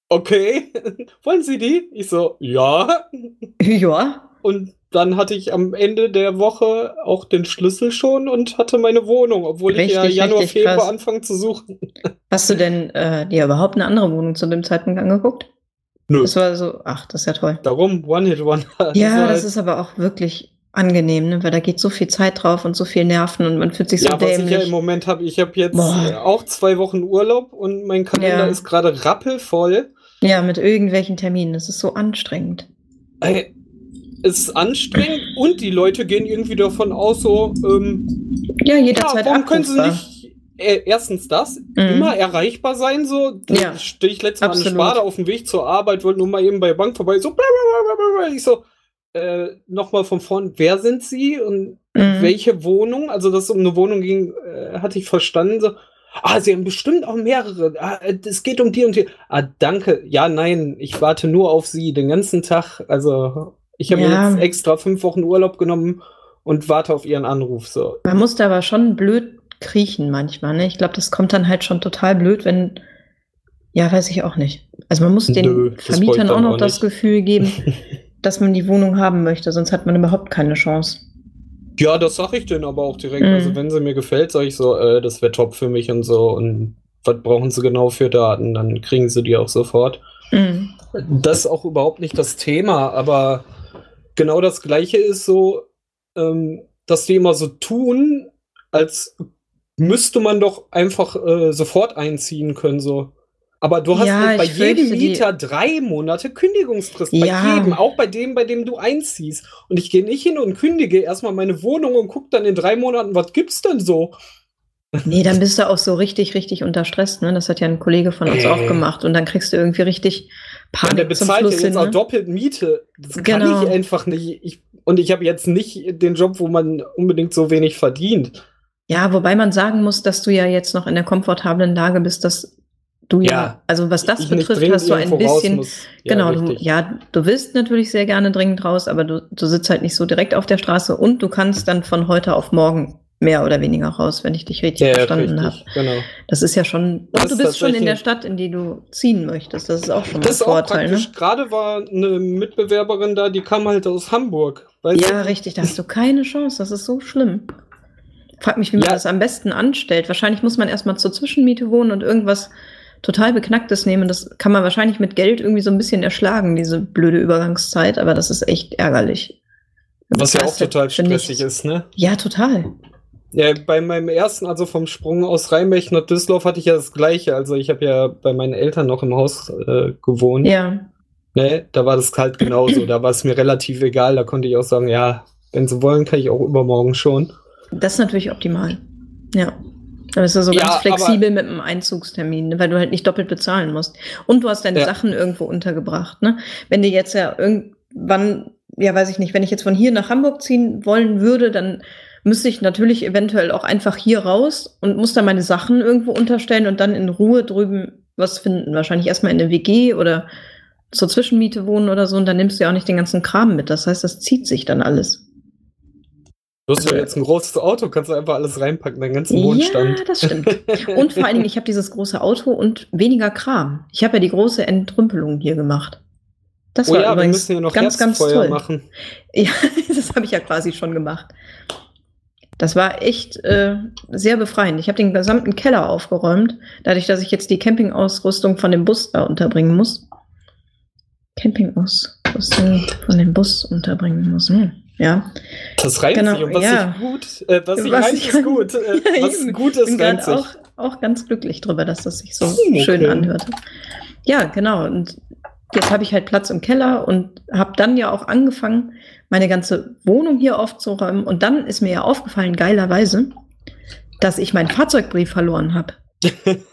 S1: okay. Wollen Sie die? Ich so, ja.
S2: ja.
S1: Und dann hatte ich am Ende der Woche auch den Schlüssel schon und hatte meine Wohnung, obwohl ich ja
S2: Richtig,
S1: Januar,
S2: richtig
S1: Februar
S2: krass.
S1: anfangen zu suchen.
S2: Hast du denn äh, dir überhaupt eine andere Wohnung zu dem Zeitpunkt angeguckt?
S1: Nö.
S2: Das war so, ach, das ist ja toll.
S1: Darum, One-Hit-Wonder.
S2: Ja,
S1: halt-
S2: das ist aber auch wirklich angenehm, ne? weil da geht so viel Zeit drauf und so viel Nerven und man fühlt sich so
S1: ja, was ich ja
S2: dämlich.
S1: im Moment habe, ich habe jetzt
S2: Boah.
S1: auch zwei Wochen Urlaub und mein Kalender
S2: Ja.
S1: ist gerade rappelvoll.
S2: ja, mit irgendwelchen Terminen. Das ist so anstrengend.
S1: Äh, es ist anstrengend und die Leute gehen irgendwie davon aus, so, ähm,
S2: Ja,
S1: ja,
S2: jederzeit
S1: warum können sie
S2: abrufbar.
S1: nicht erstens das,
S2: Mhm.
S1: immer erreichbar sein, so.
S2: Ja,
S1: stehe ich letztes Mal an
S2: absolut.
S1: Spade auf dem Weg zur Arbeit, wollte nur mal eben bei der Bank vorbei, so, blablabla. ich so, äh, nochmal von vorn, wer sind sie und
S2: Mhm.
S1: welche Wohnung? Also, dass es um eine Wohnung ging, äh, hatte ich verstanden, so. Ah, sie haben bestimmt auch mehrere. Ah, äh, es geht um die und die. Ah, danke. Ja, nein, ich warte nur auf sie den ganzen Tag. Also, ich habe
S2: Ja.
S1: mir jetzt extra fünf Wochen Urlaub genommen und warte auf ihren Anruf. So.
S2: Man muss da aber schon blöd kriechen manchmal. Ne? Ich glaube, das kommt dann halt schon total blöd, wenn. Ja, weiß ich auch nicht. Also man muss den
S1: Nö,
S2: Vermietern auch noch
S1: auch
S2: das. Gefühl geben, dass man die Wohnung haben möchte, sonst hat man überhaupt keine Chance.
S1: Ja, das sag ich denen aber auch direkt.
S2: Mhm.
S1: Also, wenn sie mir gefällt, sage ich so, äh, das wäre top für mich und so. Und was brauchen sie genau für Daten? Dann kriegen sie die auch sofort.
S2: Mhm.
S1: Das ist auch überhaupt nicht das Thema, aber genau das Gleiche ist so, ähm, dass die immer so tun, als müsste man doch einfach äh, sofort einziehen können, so. Aber du hast
S2: Ja,
S1: halt bei jedem Mieter drei Monate Kündigungsfrist.
S2: Ja.
S1: Bei jedem, auch bei dem, bei dem du einziehst. Und ich gehe nicht hin und kündige erstmal meine Wohnung und gucke dann in drei Monaten, was gibt's denn so?
S2: Nee, dann bist du auch so richtig, richtig unter Stress. Ne? Das hat ja ein Kollege von uns
S1: Äh.
S2: auch gemacht. Und dann kriegst du irgendwie richtig
S1: Und der
S2: Panik zum
S1: bezahlt ja
S2: Schluss
S1: jetzt
S2: hin.
S1: auch
S2: Ne?
S1: doppelt Miete. Das
S2: Genau.
S1: kann ich einfach nicht. Ich, und ich habe jetzt nicht den Job, wo man unbedingt so wenig verdient.
S2: Ja, wobei man sagen muss, dass du ja jetzt noch in der komfortablen Lage bist, dass du ja,
S1: Ja,
S2: also was das betrifft, hast du ein bisschen.
S1: Ja,
S2: genau, du, ja, du willst natürlich sehr gerne dringend raus, aber du, du sitzt halt nicht so direkt auf der Straße und du kannst dann von heute auf morgen mehr oder weniger raus, wenn ich dich richtig
S1: Ja,
S2: verstanden habe.
S1: genau.
S2: Das ist ja schon,
S1: Das
S2: und du
S1: ist
S2: bist schon in der Stadt, in die du ziehen möchtest. Das ist auch schon mal
S1: Das ist
S2: ein Vorteil, ne?
S1: Gerade war eine Mitbewerberin da, die kam halt aus Hamburg.
S2: Ja,
S1: du?
S2: richtig, da hast du keine Chance. Das ist so schlimm. Frag mich, wie man
S1: Ja.
S2: das am besten anstellt. Wahrscheinlich muss man erstmal zur Zwischenmiete wohnen und irgendwas total Beknacktes nehmen. Das kann man wahrscheinlich mit Geld irgendwie so ein bisschen erschlagen, diese blöde Übergangszeit, aber das ist echt ärgerlich.
S1: Was ja auch total stressig ist, ne?
S2: Ja, total.
S1: Ja, bei meinem ersten, also vom Sprung aus Rheinbech nach Düsseldorf, hatte ich ja das Gleiche. Also ich habe ja bei meinen Eltern noch im Haus äh, gewohnt.
S2: Ja.
S1: Ne? Da war das halt genauso. da war es mir relativ egal. Da konnte ich auch sagen, ja, wenn sie wollen, kann ich auch übermorgen schon.
S2: Das ist natürlich optimal. Ja. Da bist du so
S1: Ja,
S2: ganz flexibel mit einem Einzugstermin, ne, weil du halt nicht doppelt bezahlen musst. Und du hast deine
S1: Ja.
S2: Sachen irgendwo untergebracht. Ne? Wenn du jetzt ja irgendwann, ja weiß ich nicht, wenn ich jetzt von hier nach Hamburg ziehen wollen würde, dann müsste ich natürlich eventuell auch einfach hier raus und muss da meine Sachen irgendwo unterstellen und dann in Ruhe drüben was finden. Wahrscheinlich erstmal in eine WG oder zur Zwischenmiete wohnen oder so und dann nimmst du ja auch nicht den ganzen Kram mit. Das heißt, das zieht sich dann alles.
S1: Du hast ja
S2: Also-
S1: jetzt ein großes Auto, kannst du einfach alles reinpacken, deinen ganzen Wohnstand.
S2: Ja, das stimmt. Und vor allen Dingen, ich habe dieses große Auto und weniger Kram. Ich habe ja die große Entrümpelung hier gemacht. Das
S1: oh
S2: war
S1: ja, wir
S2: übrigens
S1: müssen ja noch
S2: ganz, ganz toll.
S1: machen.
S2: Ja, das habe ich ja quasi schon gemacht. Das war echt äh, sehr befreiend. Ich habe den gesamten Keller aufgeräumt, dadurch, dass ich jetzt die Campingausrüstung von dem Bus da unterbringen muss. Campingausrüstung von dem Bus unterbringen muss. Hm. Ja.
S1: Das reimt
S2: Genau,
S1: sich und was
S2: ja.
S1: sich gut, äh, was sich
S2: Was
S1: reimt,
S2: ich-
S1: ist gut. Äh,
S2: Ja,
S1: was gut
S2: Ich
S1: ist,
S2: bin
S1: reimt sich.
S2: auch, auch ganz glücklich drüber, dass das sich so
S1: Hm,
S2: schön
S1: okay.
S2: anhört. Ja, genau. Und jetzt habe ich halt Platz im Keller und habe dann ja auch angefangen, meine ganze Wohnung hier aufzuräumen. Und dann ist mir ja aufgefallen, geilerweise, dass ich meinen Fahrzeugbrief verloren habe.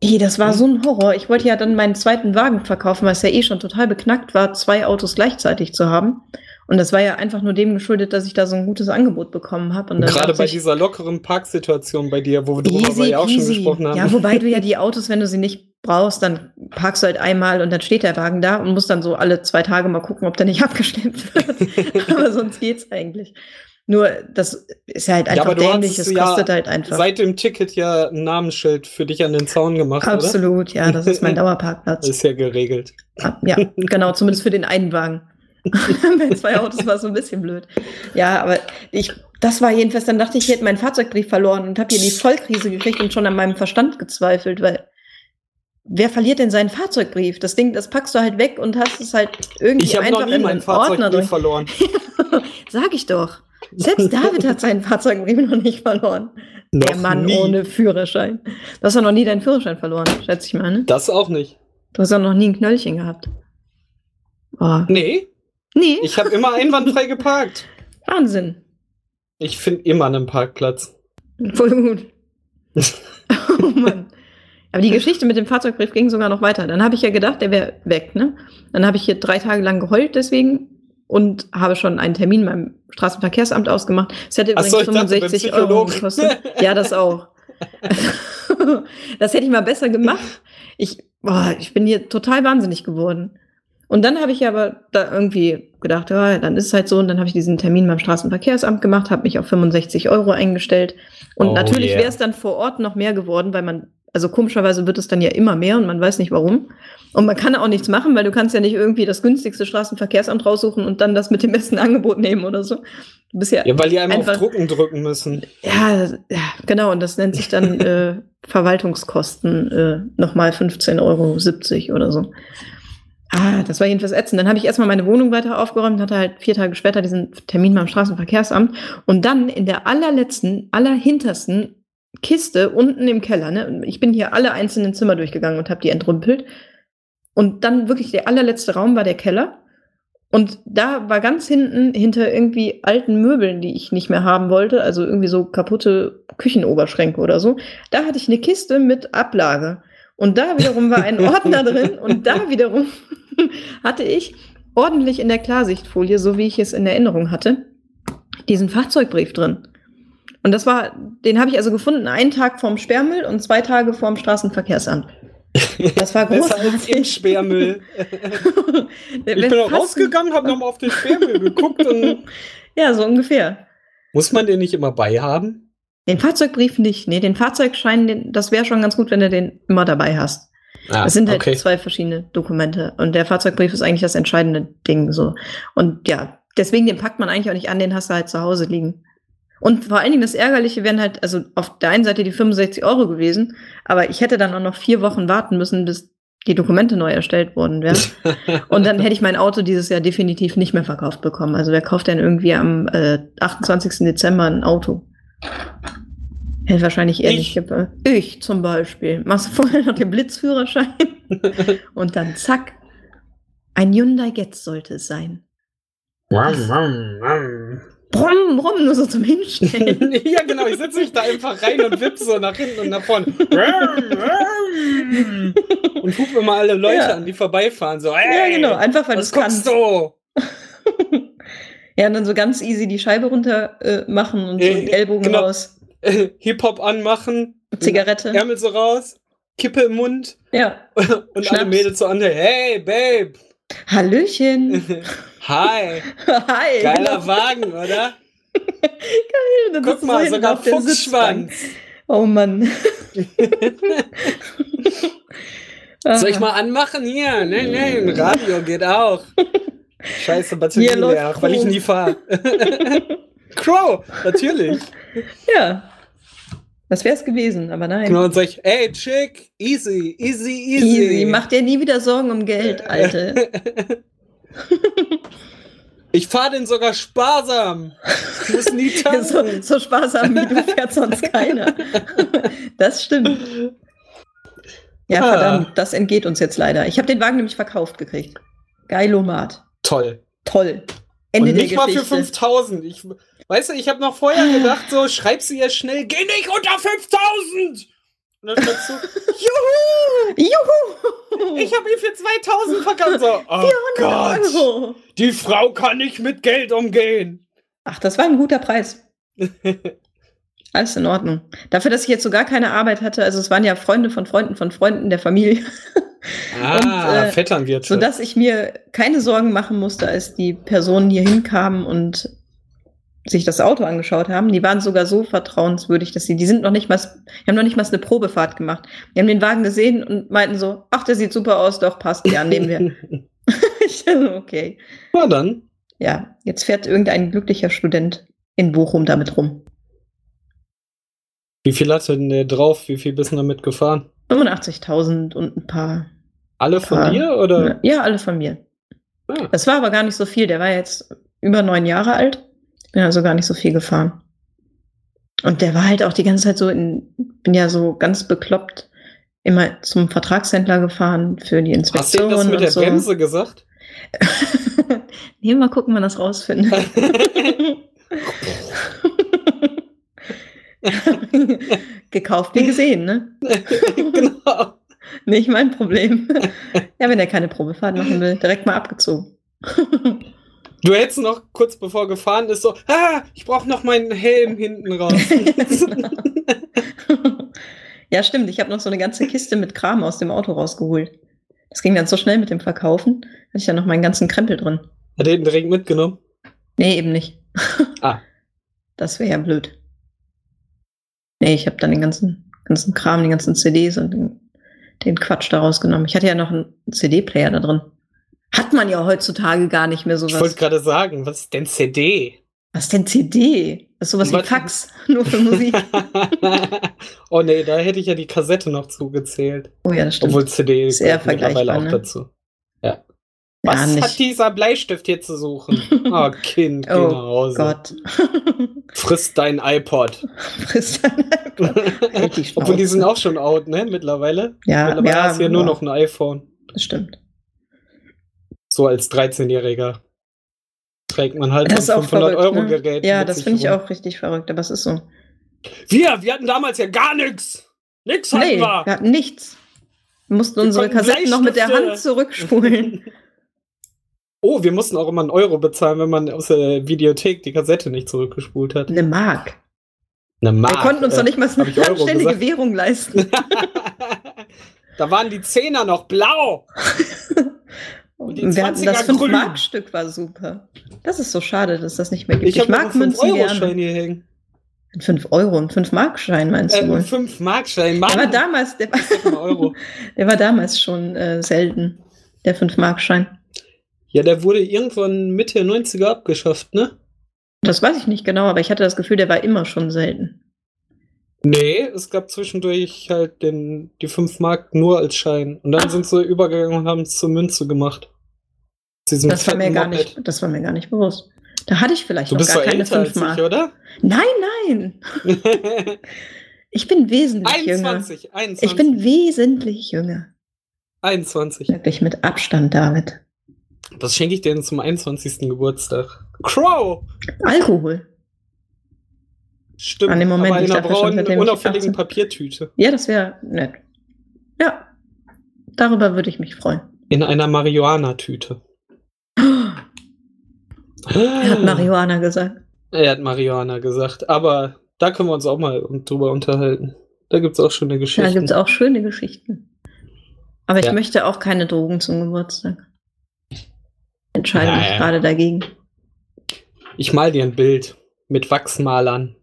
S2: Ey, das war so ein Horror. Ich wollte ja dann meinen zweiten Wagen verkaufen, weil es ja eh schon total beknackt war, zwei Autos gleichzeitig zu haben. Und das war ja einfach nur dem geschuldet, dass ich da so ein gutes Angebot bekommen habe.
S1: Gerade bei
S2: ich,
S1: dieser lockeren Parksituation bei dir, wo wir darüber ja auch schon
S2: peasy.
S1: gesprochen haben.
S2: Ja, wobei du ja die Autos, wenn du sie nicht brauchst, dann parkst du halt einmal und dann steht der Wagen da und musst dann so alle zwei Tage mal gucken, ob der nicht abgeschleppt wird. aber sonst geht's eigentlich. Nur, das ist ja halt
S1: Ja,
S2: einfach
S1: aber du
S2: dämlich, es
S1: ja
S2: kostet halt einfach.
S1: Seit dem Ticket ja ein Namensschild für dich an den Zaun gemacht, oder?
S2: Absolut, ja, das ist mein Dauerparkplatz.
S1: Ist ja geregelt.
S2: Ah, Ja, genau, zumindest für den einen Wagen. Bei zwei Autos war es so ein bisschen blöd. Ja, aber ich, das war jedenfalls, dann dachte ich, ich hätte meinen Fahrzeugbrief verloren und habe hier die Vollkrise gekriegt und schon an meinem Verstand gezweifelt, weil wer verliert denn seinen Fahrzeugbrief? Das Ding, das packst du halt weg und hast es halt irgendwie
S1: Ich
S2: einfach
S1: noch nie
S2: in
S1: meinen
S2: einen Ordner drin.
S1: verloren.
S2: Sag ich doch. Selbst David hat seinen Fahrzeugbrief noch nicht verloren. Der
S1: Noch
S2: Mann
S1: nie.
S2: ohne Führerschein. Du hast doch noch nie deinen Führerschein verloren, schätze ich mal, ne?
S1: Das auch nicht.
S2: Du hast doch noch nie ein Knöllchen gehabt. Oh.
S1: Nee,
S2: Nee,
S1: ich habe immer einwandfrei geparkt.
S2: Wahnsinn.
S1: Ich finde immer einen Parkplatz.
S2: Voll gut. oh Mann. Aber die Geschichte mit dem Fahrzeugbrief ging sogar noch weiter. Dann habe ich ja gedacht, der wäre weg. Ne? Dann habe ich hier drei Tage lang geheult deswegen und habe schon einen Termin beim Straßenverkehrsamt ausgemacht. Es hätte übrigens
S1: so, ich dachte, beim
S2: 65 Euro gekostet. Ja, das auch. das hätte ich mal besser gemacht. Ich, boah, ich bin hier total wahnsinnig geworden. Und dann habe ich aber da irgendwie gedacht, ja, dann ist es halt so. Und dann habe ich diesen Termin beim Straßenverkehrsamt gemacht, habe mich auf 65 Euro eingestellt. Und
S1: Oh
S2: natürlich
S1: yeah.
S2: wäre es dann vor Ort noch mehr geworden, weil man, also komischerweise wird es dann ja immer mehr und man weiß nicht warum. Und man kann auch nichts machen, weil du kannst ja nicht irgendwie das günstigste Straßenverkehrsamt raussuchen und dann das mit dem besten Angebot nehmen oder so. Du bist ja,
S1: Ja, weil die einmal
S2: Einfach-
S1: auf Drucken drücken müssen.
S2: ja, ja, genau. Und das nennt sich dann äh, Verwaltungskosten äh, nochmal 15,70 Euro oder so. Ah, das war jedenfalls ätzend. Dann habe ich erstmal meine Wohnung weiter aufgeräumt, hatte halt vier Tage später diesen Termin beim Straßenverkehrsamt und dann in der allerletzten, allerhintersten Kiste unten im Keller. Ne? Ich bin hier alle einzelnen Zimmer durchgegangen und habe die entrümpelt. Und dann wirklich der allerletzte Raum war der Keller. Und da war ganz hinten, hinter irgendwie alten Möbeln, die ich nicht mehr haben wollte, also irgendwie so kaputte Küchenoberschränke oder so, da hatte ich eine Kiste mit Ablage. Und da wiederum war ein Ordner drin und da wiederum hatte ich ordentlich in der Klarsichtfolie, so wie ich es in Erinnerung hatte, diesen Fahrzeugbrief drin. Und das war, den habe ich also gefunden, einen Tag vorm Sperrmüll und zwei Tage vorm Straßenverkehrsamt. Das war
S1: als im
S2: großartig.
S1: Sperrmüll. Ich bin auch rausgegangen, habe nochmal auf den Sperrmüll geguckt und
S2: Ja, so ungefähr.
S1: muss man den nicht immer bei haben?
S2: Den Fahrzeugbrief nicht. Nee, den Fahrzeugschein, den, das wäre schon ganz gut, wenn du den immer dabei hast.
S1: Ah,
S2: Das sind halt
S1: okay.
S2: zwei verschiedene Dokumente. Und der Fahrzeugbrief ist eigentlich das entscheidende Ding so. Und ja, deswegen den packt man eigentlich auch nicht an, den hast du halt zu Hause liegen. Und vor allen Dingen das Ärgerliche wären halt, also auf der einen Seite die 65 Euro gewesen, aber ich hätte dann auch noch vier Wochen warten müssen, bis die Dokumente neu erstellt worden wären. Und dann hätte ich mein Auto dieses Jahr definitiv nicht mehr verkauft bekommen. Also wer kauft denn irgendwie am äh, 28. Dezember ein Auto? Hätte wahrscheinlich ehrlich
S1: Ich.
S2: Ich zum Beispiel. Machst du vorher noch den Blitzführerschein und dann zack. Ein Hyundai Getz sollte es sein.
S1: Wam, wam, wam.
S2: Brumm, brumm, nur so zum Hinstellen.
S1: ja, genau, ich setze mich da einfach rein und wipp so nach hinten und nach vorne. Und hupe immer alle Leute
S2: Ja.
S1: an, die vorbeifahren. So,
S2: ja, genau, einfach weil du
S1: was
S2: es
S1: guckst
S2: kannst.
S1: du?
S2: Ja, und dann so ganz easy die Scheibe runter äh, machen und so
S1: Äh,
S2: die Ellbogen
S1: genau.
S2: raus.
S1: Hip-Hop anmachen,
S2: Zigarette.
S1: Ärmel so raus, Kippe im Mund
S2: Ja.
S1: und alle
S2: Schnaps.
S1: Mädels so an der, hey, Babe,
S2: Hallöchen.
S1: hi,
S2: Hi.
S1: geiler
S2: genau.
S1: Wagen, oder?
S2: Dann
S1: Guck mal,
S2: hinten
S1: sogar. Fuchsschwanz.
S2: Oh Mann.
S1: Soll ich mal anmachen? Hier, nein, nein, Radio geht auch. Scheiße, Batterie leer, weil ich nie fahre. Crow, natürlich.
S2: Ja. Das wär's gewesen, aber nein.
S1: Genau, und sag ich, ey, Chick, easy, easy, easy.
S2: Easy. Mach dir nie wieder Sorgen um Geld, Alte.
S1: Ich fahre den sogar sparsam. Ich muss nie tanken.
S2: so, so sparsam wie du fährt sonst keiner. das stimmt. Ja,
S1: Ah.
S2: verdammt, das entgeht uns jetzt leider. Ich habe den Wagen nämlich verkauft gekriegt. Geilomat.
S1: Toll.
S2: Toll. Ende
S1: Und nicht mal für
S2: Geschichte.
S1: 5000. Ich, weißt du, ich habe noch vorher gedacht, so, schreib sie jetzt schnell, geh nicht unter 5000! Und dann schreibst du, juhu!
S2: Juhu!
S1: Ich habe ihn für 2000 verkauft. So, oh Gott,
S2: Euro.
S1: die Frau kann nicht mit Geld umgehen.
S2: Ach, das war ein guter Preis. Alles in Ordnung. Dafür, dass ich jetzt so gar keine Arbeit hatte, also es waren ja Freunde von Freunden von Freunden der Familie,
S1: Ah,
S2: Und, äh,
S1: Vetternwirtschaft.
S2: sodass ich mir keine Sorgen machen musste, als die Personen hier hinkamen und sich das Auto angeschaut haben. Die waren sogar so vertrauenswürdig, dass sie, die sind noch nicht mal, die haben noch nicht mal eine Probefahrt gemacht. Die haben den Wagen gesehen und meinten so, ach, der sieht super aus, doch, passt, ja, nehmen wir. ich dachte, okay.
S1: Na dann.
S2: Ja, jetzt fährt irgendein glücklicher Student in Bochum damit rum.
S1: Wie viel hatte denn der drauf? Wie viel bist du damit gefahren?
S2: 85.000 und ein paar.
S1: Alle von
S2: Ah,
S1: dir oder?
S2: Ja, alle von mir.
S1: Ah.
S2: Das war aber gar nicht so viel. Der war jetzt über neun Jahre alt. Bin also gar nicht so viel gefahren. Und der war halt auch die ganze Zeit so in, bin ja so ganz bekloppt immer zum Vertragshändler gefahren für die
S1: Hast du
S2: Inspektion
S1: das mit der
S2: so.
S1: Bremse gesagt?
S2: nee, mal gucken, wann das rausfinden. Gekauft wie gesehen, ne?
S1: genau.
S2: Nicht mein Problem. ja, wenn er keine Probefahrt machen will, direkt mal abgezogen.
S1: Du hättest noch kurz bevor gefahren ist so, ah, ich brauche noch meinen Helm hinten raus.
S2: ja, stimmt. Ich habe noch so eine ganze Kiste mit Kram aus dem Auto rausgeholt. Das ging dann so schnell mit dem Verkaufen. Hatte ich ja noch meinen ganzen Krempel drin.
S1: Hat er den direkt mitgenommen?
S2: Nee, eben nicht.
S1: Ah.
S2: Das wäre ja blöd. Nee, ich habe dann den ganzen, ganzen Kram, die ganzen CDs und den, den Quatsch da rausgenommen. Ich hatte ja noch einen CD-Player da drin. Hat man ja heutzutage gar nicht mehr
S1: Ich wollte
S2: sowas.
S1: gerade sagen, was ist denn CD?
S2: Was denn CD? Das ist sowas wie
S1: Was-
S2: Fax, nur für Musik.
S1: oh nee, da hätte ich ja die Kassette noch zugezählt.
S2: Oh ja, das stimmt.
S1: Obwohl CD
S2: Sehr
S1: gehört mittlerweile auch
S2: ne?
S1: dazu. Was hat dieser Bleistift hier zu suchen? Oh, Kind, geh
S2: Oh
S1: nach Hause.
S2: Gott.
S1: Friss dein iPod.
S2: Frisst. Halt die
S1: Obwohl die sind auch schon out, ne? Mittlerweile.
S2: Ja,
S1: Mittlerweile
S2: ja,
S1: hast du ja nur noch ein iPhone.
S2: Das stimmt.
S1: So als 13-Jähriger. Trägt man halt
S2: Das
S1: ein
S2: auch verrückt.
S1: 500-Euro-Gerät.
S2: Ne? Ja, das finde ich auch richtig verrückt, aber es ist so.
S1: Wir, wir hatten damals ja gar nichts. Nix hatten
S2: Nee,
S1: wir.
S2: wir hatten nichts. Wir mussten
S1: Wir
S2: unsere Kassetten noch mit der Hand zurückspulen.
S1: Oh, wir mussten auch immer einen Euro bezahlen, wenn man aus der Videothek die Kassette nicht zurückgespult hat.
S2: Eine Mark.
S1: Eine Mark.
S2: wir konnten uns
S1: äh,
S2: doch nicht mal eine
S1: ich
S2: anständige? Währung leisten.
S1: da waren die Zehner noch blau. Und die
S2: wir hatten das
S1: 20er grün.
S2: 5-Mark-Stück war super. Das ist so schade, dass das nicht mehr gibt.
S1: Ich einen
S2: mag Münzen
S1: 5-Euro-Schein
S2: gerne.
S1: hier hängen.
S2: Ein 5 Euro, ein 5-Mark-Schein meinst
S1: Äh,
S2: du
S1: einen 5-Mark-Schein. Mann,
S2: Der war damals, der war, der war damals schon äh, selten, der 5-Mark-Schein.
S1: Ja, der wurde irgendwann Mitte der 90er abgeschafft, ne?
S2: Das weiß ich nicht genau, aber ich hatte das Gefühl, der war immer schon selten.
S1: Nee, es gab zwischendurch halt den, die 5 Mark nur als Schein. Und dann sind sie übergegangen und haben es zur Münze gemacht.
S2: Das war mir gar
S1: Moped.
S2: nicht, das war mir gar nicht bewusst. Da hatte ich vielleicht
S1: Du
S2: noch gar keine
S1: älter als
S2: 5 Mark.
S1: ich, oder?
S2: Nein, nein. Ich bin wesentlich jünger.
S1: 21, 21.
S2: Ich bin wesentlich jünger.
S1: 21.
S2: Wirklich mit Abstand, David.
S1: Was schenke ich dir denn zum 21. Geburtstag? Crow!
S2: Alkohol.
S1: Stimmt.
S2: An dem Moment,
S1: aber in einer
S2: schon,
S1: braunen,
S2: ich
S1: unauffälligen
S2: 18
S1: Papiertüte.
S2: Ja, das wäre nett. Ja. Darüber würde ich mich freuen.
S1: In einer Marihuana-Tüte.
S2: Er hat Marihuana gesagt.
S1: Er hat Marihuana gesagt. Aber da können wir uns auch mal drüber unterhalten. Da gibt es auch schon eine
S2: Da gibt es auch schöne Geschichten. Aber ich
S1: Ja.
S2: möchte auch keine Drogen zum Geburtstag. Entscheide mich
S1: Naja.
S2: gerade dagegen.
S1: Ich mal dir ein Bild mit Wachsmalern.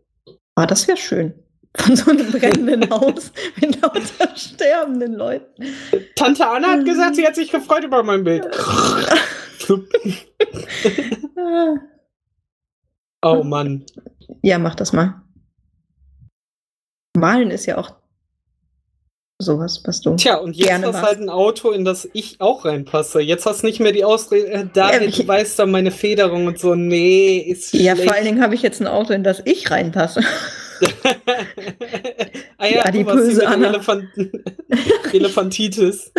S2: Ah, das wäre schön. Von so einem brennenden Haus mit lauter sterbenden Leuten.
S1: Tante Anna hat gesagt, sie hat sich gefreut über mein Bild. Oh Mann.
S2: Ja, mach das mal. Malen ist ja auch sowas, was du.
S1: Tja, und jetzt
S2: Gerne
S1: hast du
S2: machst.
S1: halt ein Auto, in das ich auch reinpasse. Jetzt hast du nicht mehr die Ausrede, äh, David,
S2: ich-
S1: du weißt doch meine Federung und so. Nee, ist
S2: Ja,
S1: schlecht.
S2: vor allen Dingen habe ich jetzt ein Auto, in das ich reinpasse.
S1: ah
S2: Die
S1: ja, die dem
S2: Anna.
S1: Elefanten Elefantitis.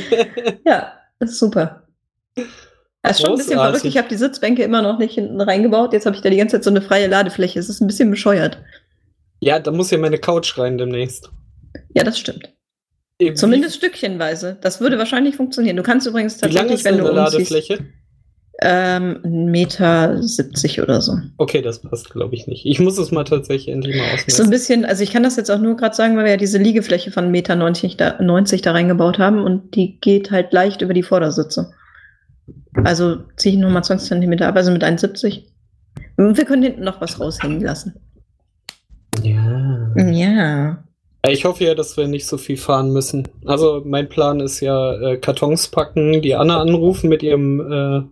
S2: ja, das ist super. Das ist schon ein bisschen verrückt. Ich habe die Sitzbänke immer noch nicht hinten reingebaut. Jetzt habe ich da die ganze Zeit so eine freie Ladefläche. Es ist ein bisschen bescheuert.
S1: Ja, da muss ja meine Couch rein demnächst.
S2: Ja, das stimmt.
S1: Eben,
S2: Zumindest stückchenweise. Das würde wahrscheinlich funktionieren. Du kannst übrigens tatsächlich, wenn du
S1: eine Ladefläche?
S2: ähm, 1,70 Meter 70 oder so.
S1: Okay, das passt, glaube ich, nicht. Ich muss es mal tatsächlich endlich mal
S2: Ist so ein
S1: ausmessen.
S2: bisschen, also ich kann das jetzt auch nur gerade sagen, weil wir ja diese Liegefläche von 1,90 Meter 90 da, 90 da reingebaut haben und die geht halt leicht über die Vordersitze. Also ziehe ich nochmal 20 Zentimeter ab, also mit 1,70. Und wir können hinten noch was raushängen lassen.
S1: Ja.
S2: Ja.
S1: Ich hoffe ja, dass wir nicht so viel fahren müssen. Also mein Plan ist ja äh, Kartons packen, die Anna anrufen mit ihrem äh,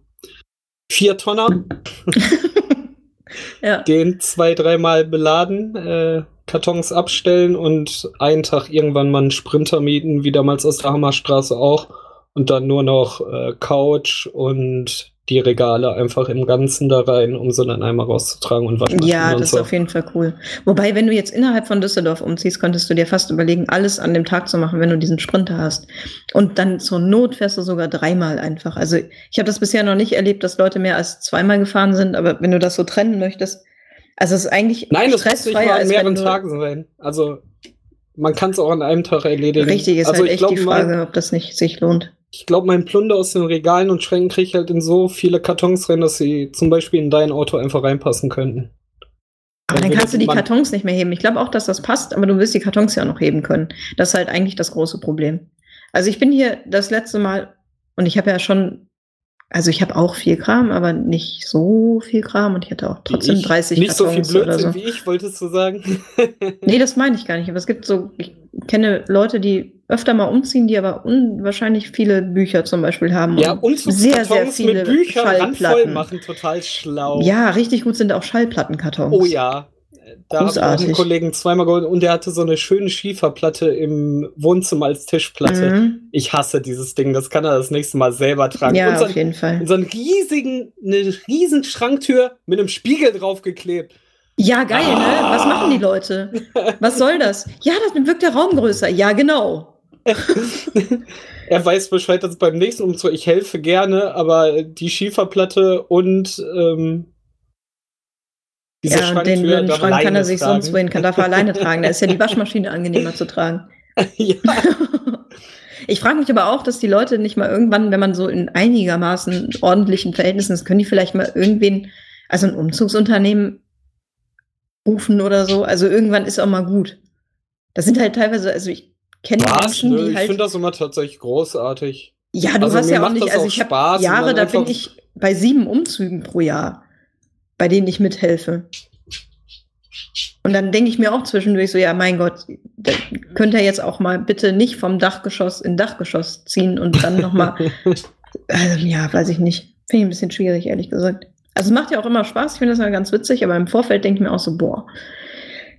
S1: Viertonner,
S2: ja.
S1: den zwei, dreimal beladen, äh, Kartons abstellen und einen Tag irgendwann mal einen Sprinter mieten, wie damals aus der Hammerstraße auch. Und dann nur noch äh, Couch und die Regale einfach im Ganzen da rein, um sie dann einmal rauszutragen und Waschmaschine
S2: Ja, das
S1: so.
S2: ist auf jeden Fall cool. Wobei, wenn du jetzt innerhalb von Düsseldorf umziehst, könntest du dir fast überlegen, alles an dem Tag zu machen, wenn du diesen Sprinter hast. Und dann zur Not fährst du sogar dreimal einfach. Also ich habe das bisher noch nicht erlebt, dass Leute mehr als zweimal gefahren sind, aber wenn du das so trennen möchtest, also es ist eigentlich
S1: Nein, das muss nicht mal an mehreren Tagen sein. Also man kann es auch an einem Tag erledigen.
S2: Richtig, ist
S1: also
S2: halt echt
S1: glaube,
S2: die Frage, ob das nicht sich lohnt.
S1: Ich glaube, mein Plunder aus den Regalen und Schränken kriege ich halt in so viele Kartons rein, dass sie zum Beispiel in dein Auto einfach reinpassen könnten.
S2: Aber dann
S1: würde
S2: kannst du die Kartons nicht mehr heben. Ich glaube auch, dass das passt, aber du willst die Kartons ja auch noch heben können. Das ist halt eigentlich das große Problem. Also ich bin hier das letzte Mal und ich habe ja schon, also ich habe auch viel Kram, aber nicht so viel Kram und ich hatte auch trotzdem
S1: ich,
S2: 30
S1: Nicht so viel
S2: Kartons oder
S1: Blödsinn
S2: so.
S1: wie ich, wolltest du sagen?
S2: Nee, das meine ich gar nicht. Aber es gibt so, ich kenne Leute, die öfter mal umziehen, die aber unwahrscheinlich viele Bücher zum Beispiel haben.
S1: ja,
S2: und sehr, sehr viele
S1: mit Büchern
S2: Schallplatten.
S1: machen, total schlau.
S2: Ja, richtig gut sind auch Schallplattenkartons.
S1: Oh ja. Da habe ich einen. Kollegen zweimal geholt und der hatte so eine schöne Schieferplatte im Wohnzimmer als Tischplatte.
S2: Mhm.
S1: Ich hasse dieses Ding, das kann er das nächste Mal selber tragen.
S2: Ja,
S1: so,
S2: auf jeden Fall.
S1: so einen riesigen, eine riesen Schranktür mit einem Spiegel draufgeklebt.
S2: Ja, geil, ne? Was machen die Leute? Was soll das? Ja, das wirkt der Raum größer. Ja, genau.
S1: er weiß Bescheid, dass beim nächsten Umzug, ich helfe gerne, aber die Schieferplatte und ähm, diese
S2: ja, und den Schrank kann er sich
S1: tragen.
S2: sonst wohin, kann darf er alleine tragen. Da ist ja die Waschmaschine angenehmer zu tragen.
S1: ja.
S2: Ich frage mich aber auch, dass die Leute nicht mal irgendwann, wenn man so in einigermaßen ordentlichen Verhältnissen ist, können die vielleicht mal irgendwen, also ein Umzugsunternehmen rufen oder so. Also irgendwann ist auch mal gut. Das sind halt teilweise, also ich kenne? Menschen, die
S1: ich
S2: halt.
S1: finde das immer tatsächlich großartig.
S2: Ja, du
S1: Also
S2: hast ja auch nicht, also
S1: auch
S2: ich habe Jahre, da bin ich bei sieben Umzügen pro Jahr, bei denen ich mithelfe. Und dann denke ich mir auch zwischendurch so, ja, mein Gott, könnt ihr jetzt auch mal bitte nicht vom Dachgeschoss in Dachgeschoss ziehen und dann nochmal, also, ja, weiß ich nicht. Finde ich ein bisschen schwierig, ehrlich gesagt. Also es macht ja auch immer Spaß, ich finde das ja ganz witzig, aber im Vorfeld denke ich mir auch so, boah,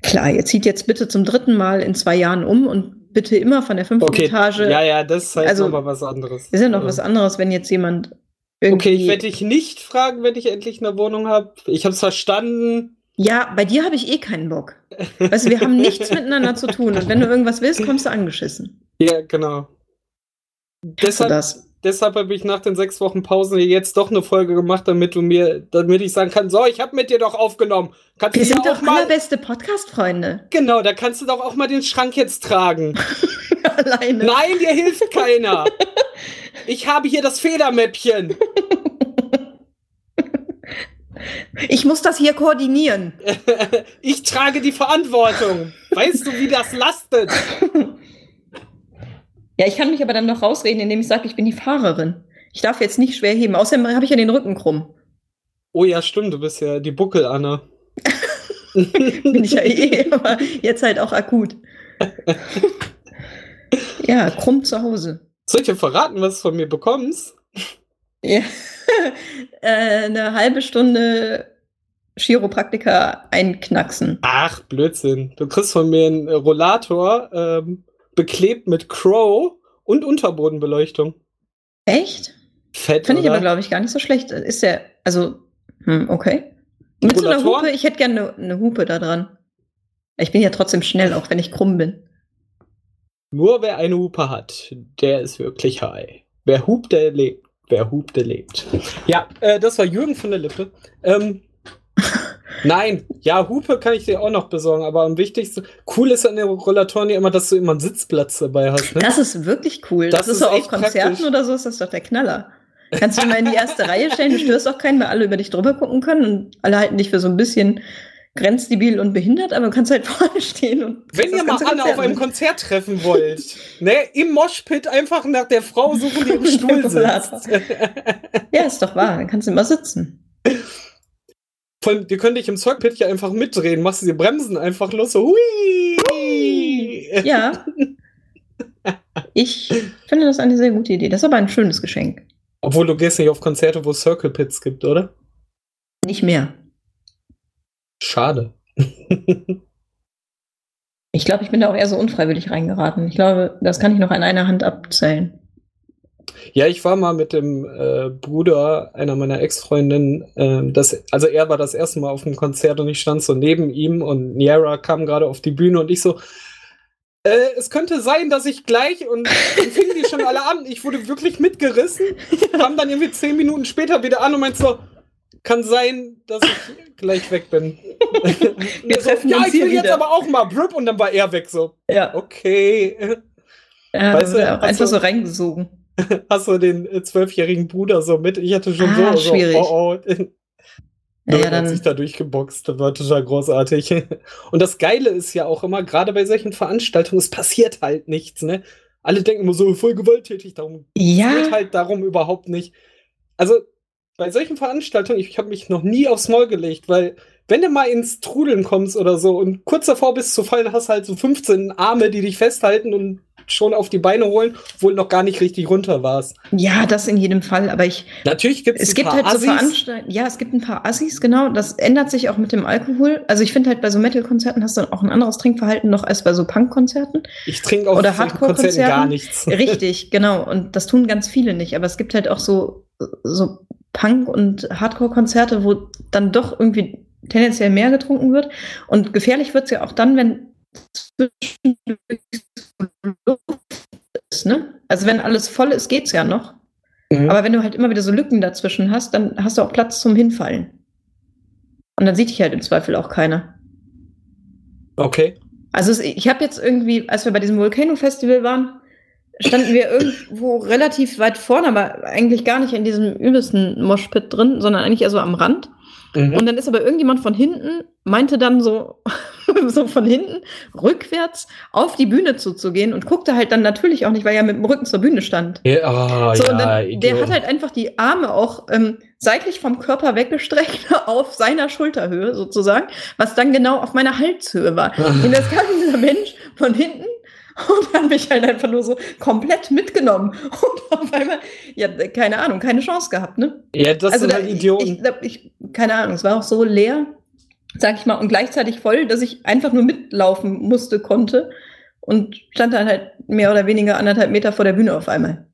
S2: klar, ihr zieht jetzt bitte zum dritten Mal in zwei Jahren um und bitte immer von der fünften
S1: Okay,
S2: Etage.
S1: ja, ja, das ist halt
S2: Also,
S1: nochmal was anderes.
S2: Ist ja noch
S1: Ja.
S2: was anderes, wenn jetzt jemand irgendwie.
S1: Okay, ich werde dich nicht fragen, wenn ich endlich eine Wohnung habe. Ich habe es verstanden.
S2: ja, bei dir habe ich eh keinen Bock. Weißt du, wir haben nichts miteinander zu tun. Und wenn du irgendwas willst, kommst du angeschissen.
S1: Ja, genau. Deshalb,
S2: das?
S1: Deshalb habe ich nach den sechs Wochen Pause jetzt doch eine Folge gemacht, damit du mir, damit ich sagen kann, so, ich habe mit dir doch aufgenommen. Kannst
S2: Wir sind doch
S1: mal,
S2: allerbeste Podcast-Freunde.
S1: genau, da kannst du doch auch mal den Schrank jetzt tragen.
S2: Alleine.
S1: Nein, dir hilft keiner. Ich habe hier das Federmäppchen.
S2: Ich muss das hier koordinieren.
S1: Ich trage die Verantwortung. Weißt du, wie das lastet?
S2: Ja, ich kann mich aber dann noch rausreden, indem ich sage, ich bin die Fahrerin. Ich darf jetzt nicht schwer heben. Außerdem habe ich ja den Rücken krumm.
S1: Oh ja, stimmt, du bist ja die Buckel-Anna.
S2: Bin ich ja eh, aber jetzt halt auch akut. Ja, krumm zu Hause.
S1: Soll ich dir verraten, was du von mir bekommst?
S2: Ja. äh, eine halbe Stunde Chiropraktiker einknacksen.
S1: Ach, Blödsinn. Du kriegst von mir einen Rollator, ähm, beklebt mit Crow und Unterbodenbeleuchtung.
S2: Echt?
S1: Fett,
S2: Finde ich aber, glaube ich, gar nicht so schlecht. Ist der, also, hm, okay. Mit so einer? Hupe, ich hätte gerne eine, eine Hupe da dran. Ich bin ja trotzdem schnell, auch wenn ich krumm bin.
S1: Nur wer eine Hupe hat, der ist wirklich high. Wer hupt, der lebt. Wer hupt, der lebt. Ja, äh, das war Jürgen von der Lippe. Ähm, nein, ja, Hupe kann ich dir auch noch besorgen, aber am wichtigsten, cool ist an den Rollatoren ja immer, dass du immer einen Sitzplatz dabei hast. Ne?
S2: Das ist wirklich cool.
S1: Das
S2: Das, ist so auf Konzerten
S1: praktisch.
S2: oder so, ist das doch der Knaller. Kannst du mal in die erste Reihe stellen, du störst auch keinen, weil alle über dich drüber gucken können und alle halten dich für so ein bisschen grenzdebil und behindert, aber du kannst halt vorne stehen und
S1: Wenn ihr mal
S2: ganze
S1: Anne auf
S2: Konzert
S1: einem. Konzert treffen wollt, ne, im Moshpit einfach nach der Frau suchen, die im Stuhl sitzt.
S2: Ja, ist doch wahr, dann kannst du immer sitzen.
S1: Allem, ihr könnt dich im Circuit ja einfach mitdrehen, machst du die Bremsen einfach los, so hui.
S2: Ja. Ich finde das eine sehr gute Idee. Das ist aber ein schönes Geschenk.
S1: Obwohl du gehst nicht auf Konzerte, wo es Circle Pits gibt, oder?
S2: Nicht mehr.
S1: Schade.
S2: Ich glaube, ich bin da auch eher so unfreiwillig reingeraten. Ich glaube, das kann ich noch an einer Hand abzählen.
S1: Ja, ich war mal mit dem äh, Bruder einer meiner Ex-Freundinnen, das, also er war das erste Mal auf dem Konzert und ich stand so neben ihm und Niera kam gerade auf die Bühne und ich so, äh, es könnte sein, dass ich gleich und dann fingen die schon alle an. Ich wurde wirklich mitgerissen, kam dann irgendwie zehn Minuten später wieder an und meinte so, kann sein, dass ich gleich weg bin.
S2: Wir
S1: so,
S2: treffen
S1: ja,
S2: uns
S1: ich
S2: hier
S1: will jetzt
S2: wieder."
S1: aber auch mal Brüpp und dann war er weg so.
S2: Ja.
S1: Okay.
S2: Ja,
S1: Weißt du,
S2: auch einfach
S1: also-
S2: so reingesogen.
S1: Hast du den äh, zwölfjährigen Bruder so mit? Ich hatte schon
S2: Ah,
S1: so, so
S2: schwierig.
S1: oh, oh.
S2: Ja,
S1: Nur
S2: ja,
S1: hat sich
S2: dann.
S1: da durchgeboxt. Das war total großartig. Und das Geile ist ja auch immer, gerade bei solchen Veranstaltungen, es passiert halt nichts, ne? Alle denken immer so, voll gewalttätig, darum es geht
S2: Ja,
S1: halt darum überhaupt nicht. Also, bei solchen Veranstaltungen, ich habe mich noch nie aufs Maul gelegt, weil wenn du mal ins Trudeln kommst oder so und kurz davor bist zu fallen, hast halt so 15 Arme, die dich festhalten und schon auf die Beine holen, obwohl noch gar nicht richtig runter warst.
S2: ja, das in jedem Fall. Aber ich,
S1: Natürlich gibt
S2: es
S1: ein
S2: gibt
S1: paar
S2: halt so
S1: Assis.
S2: Veranstaltungen. Ja, es gibt ein paar Assis, genau. Das ändert sich auch mit dem Alkohol. Also ich finde halt bei so Metal-Konzerten hast du auch ein anderes Trinkverhalten noch als bei so Punk-Konzerten.
S1: Ich trinke auf
S2: Oder Hardcore-Konzerten.
S1: gar nichts.
S2: Richtig, genau. Und das tun ganz viele nicht. Aber es gibt halt auch so, so Punk- und Hardcore-Konzerte, wo dann doch irgendwie tendenziell mehr getrunken wird. Und gefährlich wird es ja auch dann, wenn zwischendurch so ne? Also wenn alles voll ist, geht's ja noch.
S1: Mhm.
S2: Aber wenn du halt immer wieder so Lücken dazwischen hast, dann hast du auch Platz zum Hinfallen. Und dann sieht dich halt im Zweifel auch keiner.
S1: Okay.
S2: Also es, ich habe jetzt irgendwie, als wir bei diesem Volcano-Festival waren, standen wir irgendwo relativ weit vorne, aber eigentlich gar nicht in diesem übelsten Moshpit drin, sondern eigentlich eher so am Rand.
S1: Mhm.
S2: Und dann ist aber irgendjemand von hinten, meinte dann so, so von hinten rückwärts auf die Bühne zuzugehen und guckte halt dann natürlich auch nicht, weil er mit dem Rücken zur Bühne stand.
S1: Ja, ah,
S2: So,
S1: ja,
S2: dann, der hat halt einfach die Arme auch ähm, seitlich vom Körper weggestreckt auf seiner Schulterhöhe sozusagen, was dann genau auf meiner Halshöhe war. Und das kam dieser Mensch von hinten und hat mich halt einfach nur so komplett mitgenommen. Und auf einmal, ja, keine Ahnung, keine Chance gehabt, ne?
S1: ja, das sind
S2: da-
S1: halt Idioten.
S2: Ich, ich, ich, keine Ahnung, es war auch so leer, sag ich mal, und gleichzeitig voll, dass ich einfach nur mitlaufen musste, konnte und stand dann halt mehr oder weniger anderthalb Meter vor der Bühne auf einmal.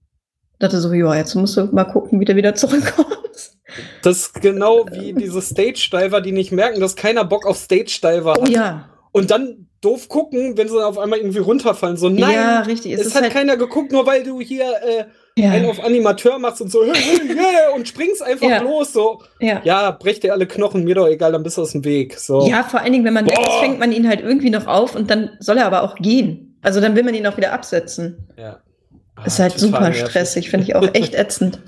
S2: Dachte so, ja, jetzt musst du mal gucken, wie du wieder zurückkommst.
S1: das ist genau wie diese Stage-Diver, die nicht merken, dass keiner Bock auf Stage-Diver
S2: Oh
S1: hat.
S2: ja,
S1: Und dann doof gucken, wenn sie dann auf einmal irgendwie runterfallen. So, nein,
S2: ja, richtig.
S1: es, hat keiner geguckt, nur weil du hier äh, einen
S2: ja,
S1: auf Animateur machst und so, und springst einfach
S2: Ja.
S1: los. So,
S2: ja.
S1: ja, brech dir alle Knochen, mir doch egal, dann bist du aus dem Weg. So.
S2: Ja, vor allen Dingen, wenn man weg ist,
S1: Boah.
S2: fängt man ihn halt irgendwie noch auf und dann soll er aber auch gehen. Also dann will man ihn auch wieder absetzen.
S1: Ja.
S2: Ist
S1: Ah,
S2: halt
S1: total
S2: super stressig, finde ich auch echt ätzend.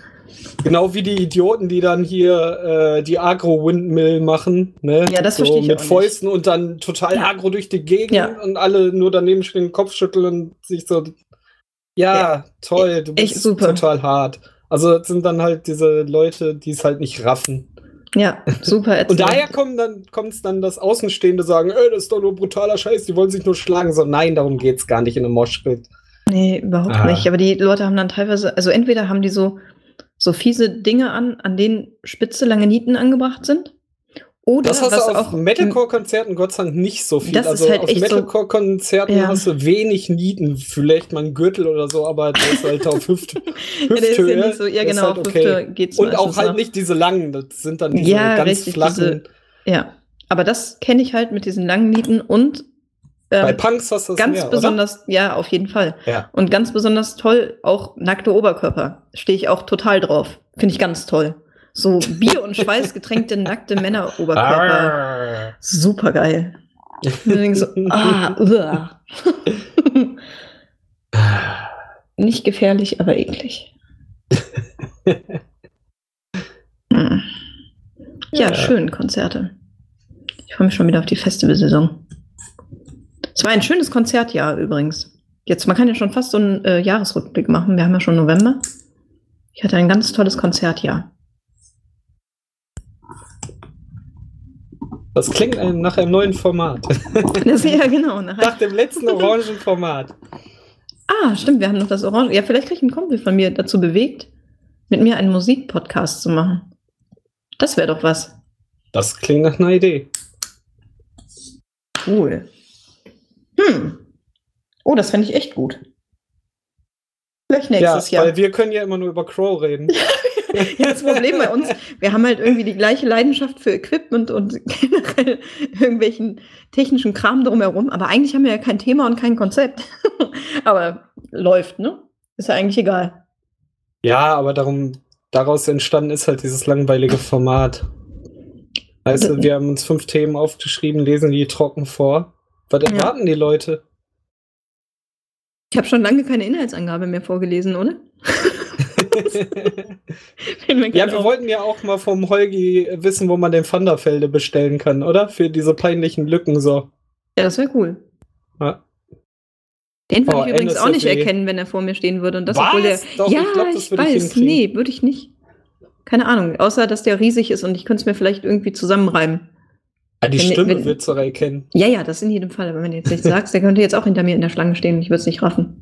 S1: Genau wie die Idioten, die dann hier äh, die Agro-Windmill machen. Ne?
S2: Ja, das
S1: so
S2: verstehe ich
S1: Mit. Fäusten und dann total agro durch die Gegend
S2: Ja.
S1: und alle nur daneben stehen, den Kopf schütteln und sich so. Ja, toll, du
S2: echt
S1: bist
S2: super.
S1: total hart. Also das sind dann halt diese Leute, die es halt nicht raffen.
S2: Ja, super ätzend.
S1: Und daher kommen dann kommt es dann, dass Außenstehende sagen, ey, das ist doch nur brutaler Scheiß, die wollen sich nur schlagen. So, nein, darum geht's gar nicht in einem Moshpit.
S2: Nee, überhaupt
S1: Ah.
S2: nicht. Aber die Leute haben dann teilweise, also entweder haben die so, so fiese Dinge an, an denen spitze lange Nieten angebracht sind. Oder
S1: Das hast du auf
S2: auch
S1: Metalcore-Konzerten Gott sei Dank nicht so viel.
S2: Das ist
S1: also
S2: halt
S1: auf
S2: echt so-
S1: Metalcore-Konzerten
S2: Ja.
S1: hast du wenig Nieten, vielleicht mal einen Gürtel oder so, aber das ist halt auf Hüfte.
S2: ja, der ist ja
S1: Hüfthöhe
S2: nicht so, ja genau,
S1: halt
S2: auf
S1: okay. Und auch halt
S2: noch.
S1: nicht diese langen, das sind dann diese
S2: Ja,
S1: ganz
S2: richtig,
S1: flachen.
S2: Ja, aber das kenne ich halt mit diesen langen Nieten und
S1: Bei
S2: ähm,
S1: Punks hast du das
S2: ganz
S1: mehr,
S2: besonders, ja, auf jeden Fall.
S1: oder? Ja.
S2: Und ganz besonders toll, auch nackte Oberkörper. Stehe ich auch total drauf. Finde ich ganz toll. So Bier- und Schweiß getränkte nackte Männeroberkörper. Super geil. so, ah. Nicht gefährlich, aber eklig. Hm. ja,
S1: Ja.
S2: schön, Konzerte. Ich freue mich schon wieder auf die Festivalsaison. Es war ein schönes Konzertjahr übrigens. Jetzt, man kann ja schon fast so einen äh, Jahresrückblick machen. Wir haben ja schon November. Ich hatte ein ganz tolles Konzertjahr.
S1: Das klingt ein- nach einem neuen Format.
S2: Das, ja, genau. Nach,
S1: nach dem letzten orangen Format.
S2: ah, stimmt, wir haben noch das Orange. Ja, vielleicht kriege ich einen Kumpel von mir dazu bewegt, mit mir einen Musikpodcast zu machen. Das wäre doch was.
S1: Das klingt nach einer Idee.
S2: Cool. Hm. Oh, das fände ich echt gut. Vielleicht nächstes
S1: ja,
S2: Jahr.
S1: weil wir können ja immer nur über Crow reden.
S2: Ja, das Problem bei uns, wir haben halt irgendwie die gleiche Leidenschaft für Equipment und generell irgendwelchen technischen Kram drumherum. Aber eigentlich haben wir ja kein Thema und kein Konzept. Aber läuft, ne? Ist ja eigentlich egal.
S1: Ja, aber darum, daraus entstanden ist halt dieses langweilige Format. Weißt du, wir haben uns fünf Themen aufgeschrieben, lesen die trocken vor. Was
S2: Ja.
S1: erwarten die Leute?
S2: Ich habe schon lange keine Inhaltsangabe mehr vorgelesen, oder?
S1: Ja, wir
S2: auf.
S1: wollten ja auch mal vom Holgi wissen, wo man den Thunderfelde bestellen kann, oder? Für diese peinlichen Lücken so.
S2: ja, das wäre cool.
S1: Ja.
S2: Den würde
S1: Oh,
S2: ich übrigens auch nicht
S1: NSFW.
S2: erkennen, wenn er vor mir stehen würde. Und das,
S1: Was?
S2: obwohl der.
S1: Doch,
S2: ja,
S1: ich glaub,
S2: ich
S1: ich
S2: weiß.
S1: hinkriegen.
S2: nee, würde ich nicht. Keine Ahnung. Außer, dass der riesig ist und ich könnte es mir vielleicht irgendwie zusammenreimen.
S1: Ah, die
S2: Wenn-
S1: Stimme
S2: wenn-
S1: wird du erkennen.
S2: Ja, ja, das in jedem Fall. Aber wenn du jetzt nicht sagst, der könnte jetzt auch hinter mir in der Schlange stehen und ich würde es nicht raffen.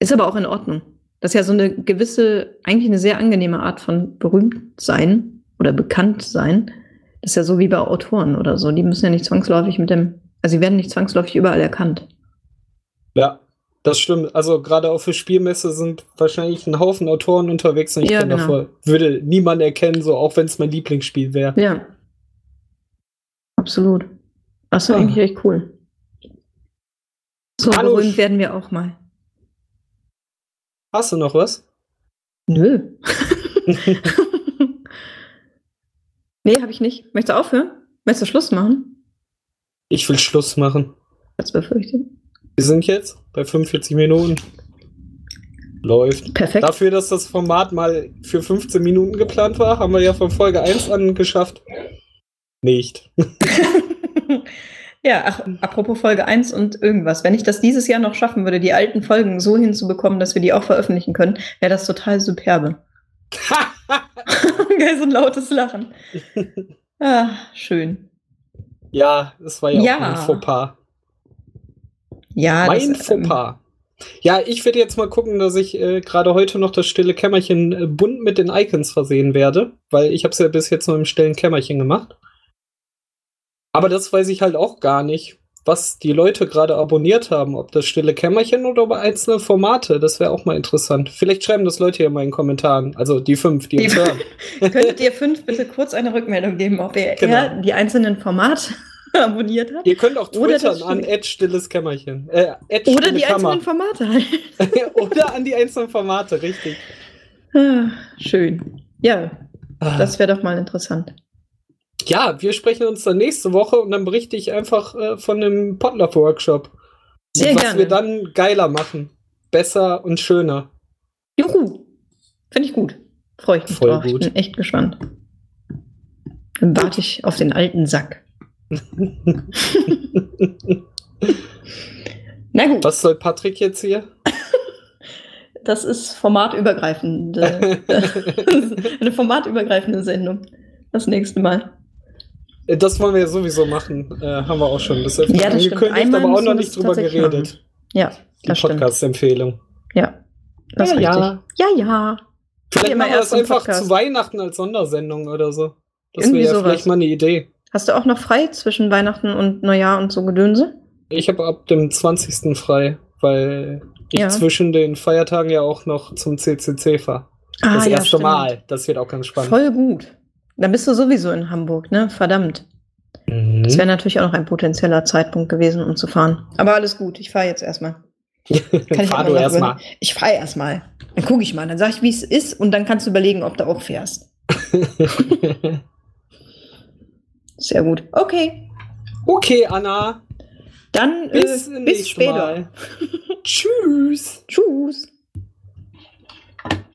S2: Ist aber auch in Ordnung. Das ist ja so eine gewisse, eigentlich eine sehr angenehme Art von berühmt sein oder bekannt sein. Das ist ja so wie bei Autoren oder so. Die müssen ja nicht zwangsläufig mit dem, also sie werden nicht zwangsläufig überall erkannt.
S1: Ja, das stimmt. Also gerade auf der Spielmesse sind wahrscheinlich ein Haufen Autoren unterwegs und ich
S2: Ja, genau.
S1: davor, würde niemand erkennen, so auch wenn es mein Lieblingsspiel wäre.
S2: Ja. Absolut. Das war
S1: Ah.
S2: eigentlich echt cool. So
S1: Hallo.
S2: berühmt werden wir auch mal.
S1: Hast du noch was?
S2: Nö. nee, habe ich nicht. Möchtest du aufhören? Möchtest du Schluss machen?
S1: Ich will Schluss machen.
S2: Als befürchtet.
S1: Wir sind jetzt bei 45 Minuten. Läuft.
S2: Perfekt.
S1: Dafür, dass das Format mal für 15 Minuten geplant war, haben wir ja von Folge 1 an geschafft. Nicht.
S2: ja, ach, apropos Folge 1 und irgendwas. Wenn ich das dieses Jahr noch schaffen würde, die alten Folgen so hinzubekommen, dass wir die auch veröffentlichen können, wäre das total superbe. Geil, so ein lautes Lachen. Ah, schön.
S1: ja, das war ja,
S2: Ja.
S1: auch mein Fauxpas.
S2: Ja,
S1: Mein
S2: das, ähm,
S1: Fauxpas. Ja, ich werde jetzt mal gucken, dass ich äh, gerade heute noch das stille Kämmerchen äh, bunt mit den Icons versehen werde, weil ich habe es ja bis jetzt nur im stillen Kämmerchen gemacht. Aber das weiß ich halt auch gar nicht, was die Leute gerade abonniert haben, ob das stille Kämmerchen oder ob einzelne Formate. Das wäre auch mal interessant. Vielleicht schreiben das Leute hier mal in den Kommentaren, also die fünf, die,
S2: Die-
S1: uns hören.
S2: Könntet ihr fünf bitte kurz eine Rückmeldung geben, ob ihr
S1: Genau.
S2: eher die einzelnen Formate abonniert habt?
S1: Ihr könnt auch twittern an Ed stilles Kämmerchen. Äh,
S2: Oder die
S1: Kammer.
S2: einzelnen Formate halt.
S1: oder an die einzelnen Formate, richtig.
S2: Ah, Schön. Ja,
S1: Ah.
S2: das wäre doch mal interessant.
S1: Ja, wir sprechen uns dann nächste Woche und dann berichte ich einfach äh, von dem Potluck-Workshop.
S2: Sehr
S1: was
S2: gerne.
S1: wir dann geiler machen. Besser und schöner.
S2: Juhu. Finde ich gut. Freue ich mich
S1: Voll
S2: drauf.
S1: gut.
S2: Ich bin echt gespannt. Dann warte ich auf den alten Sack. Na gut,
S1: Was soll Patrick jetzt hier?
S2: das ist formatübergreifende, eine formatübergreifende Sendung. Das nächste Mal.
S1: Äh, Das wollen wir ja sowieso machen. Äh, haben wir auch schon. Das ist
S2: Ja, das stimmt.
S1: angekündigt,
S2: Einmal
S1: aber auch noch nicht drüber geredet.
S2: Ja,
S1: Die
S2: das stimmt.
S1: Podcast-Empfehlung.
S2: Ja, das
S1: Ja, ja.
S2: Ja, ja.
S1: Vielleicht machen wir
S2: erst
S1: das einfach
S2: Podcast.
S1: zu Weihnachten als Sondersendung oder so. Das wäre ja
S2: sowas.
S1: vielleicht mal eine Idee.
S2: Hast du auch noch frei zwischen Weihnachten und Neujahr und so Gedönse?
S1: Ich habe ab dem 20. frei, weil ich
S2: Ja.
S1: zwischen den Feiertagen ja auch noch zum CCC fahre.
S2: Ah,
S1: das
S2: ja,
S1: erste
S2: stimmt.
S1: Mal. Das wird auch ganz spannend.
S2: Voll gut. Dann bist du sowieso in Hamburg, ne? Verdammt.
S1: Mhm.
S2: Das wäre natürlich auch noch ein potenzieller Zeitpunkt gewesen, um zu fahren. Aber alles gut, ich fahre jetzt erstmal. Kann ich
S1: Fahr du
S2: mal
S1: erstmal.
S2: Ich fahre erstmal. Dann gucke ich mal, dann sage ich, wie es ist und dann kannst du überlegen, ob du auch fährst. Sehr gut. Okay,
S1: okay, Anna.
S2: dann
S1: Bis
S2: äh, bis später.
S1: Tschüss.
S2: Tschüss.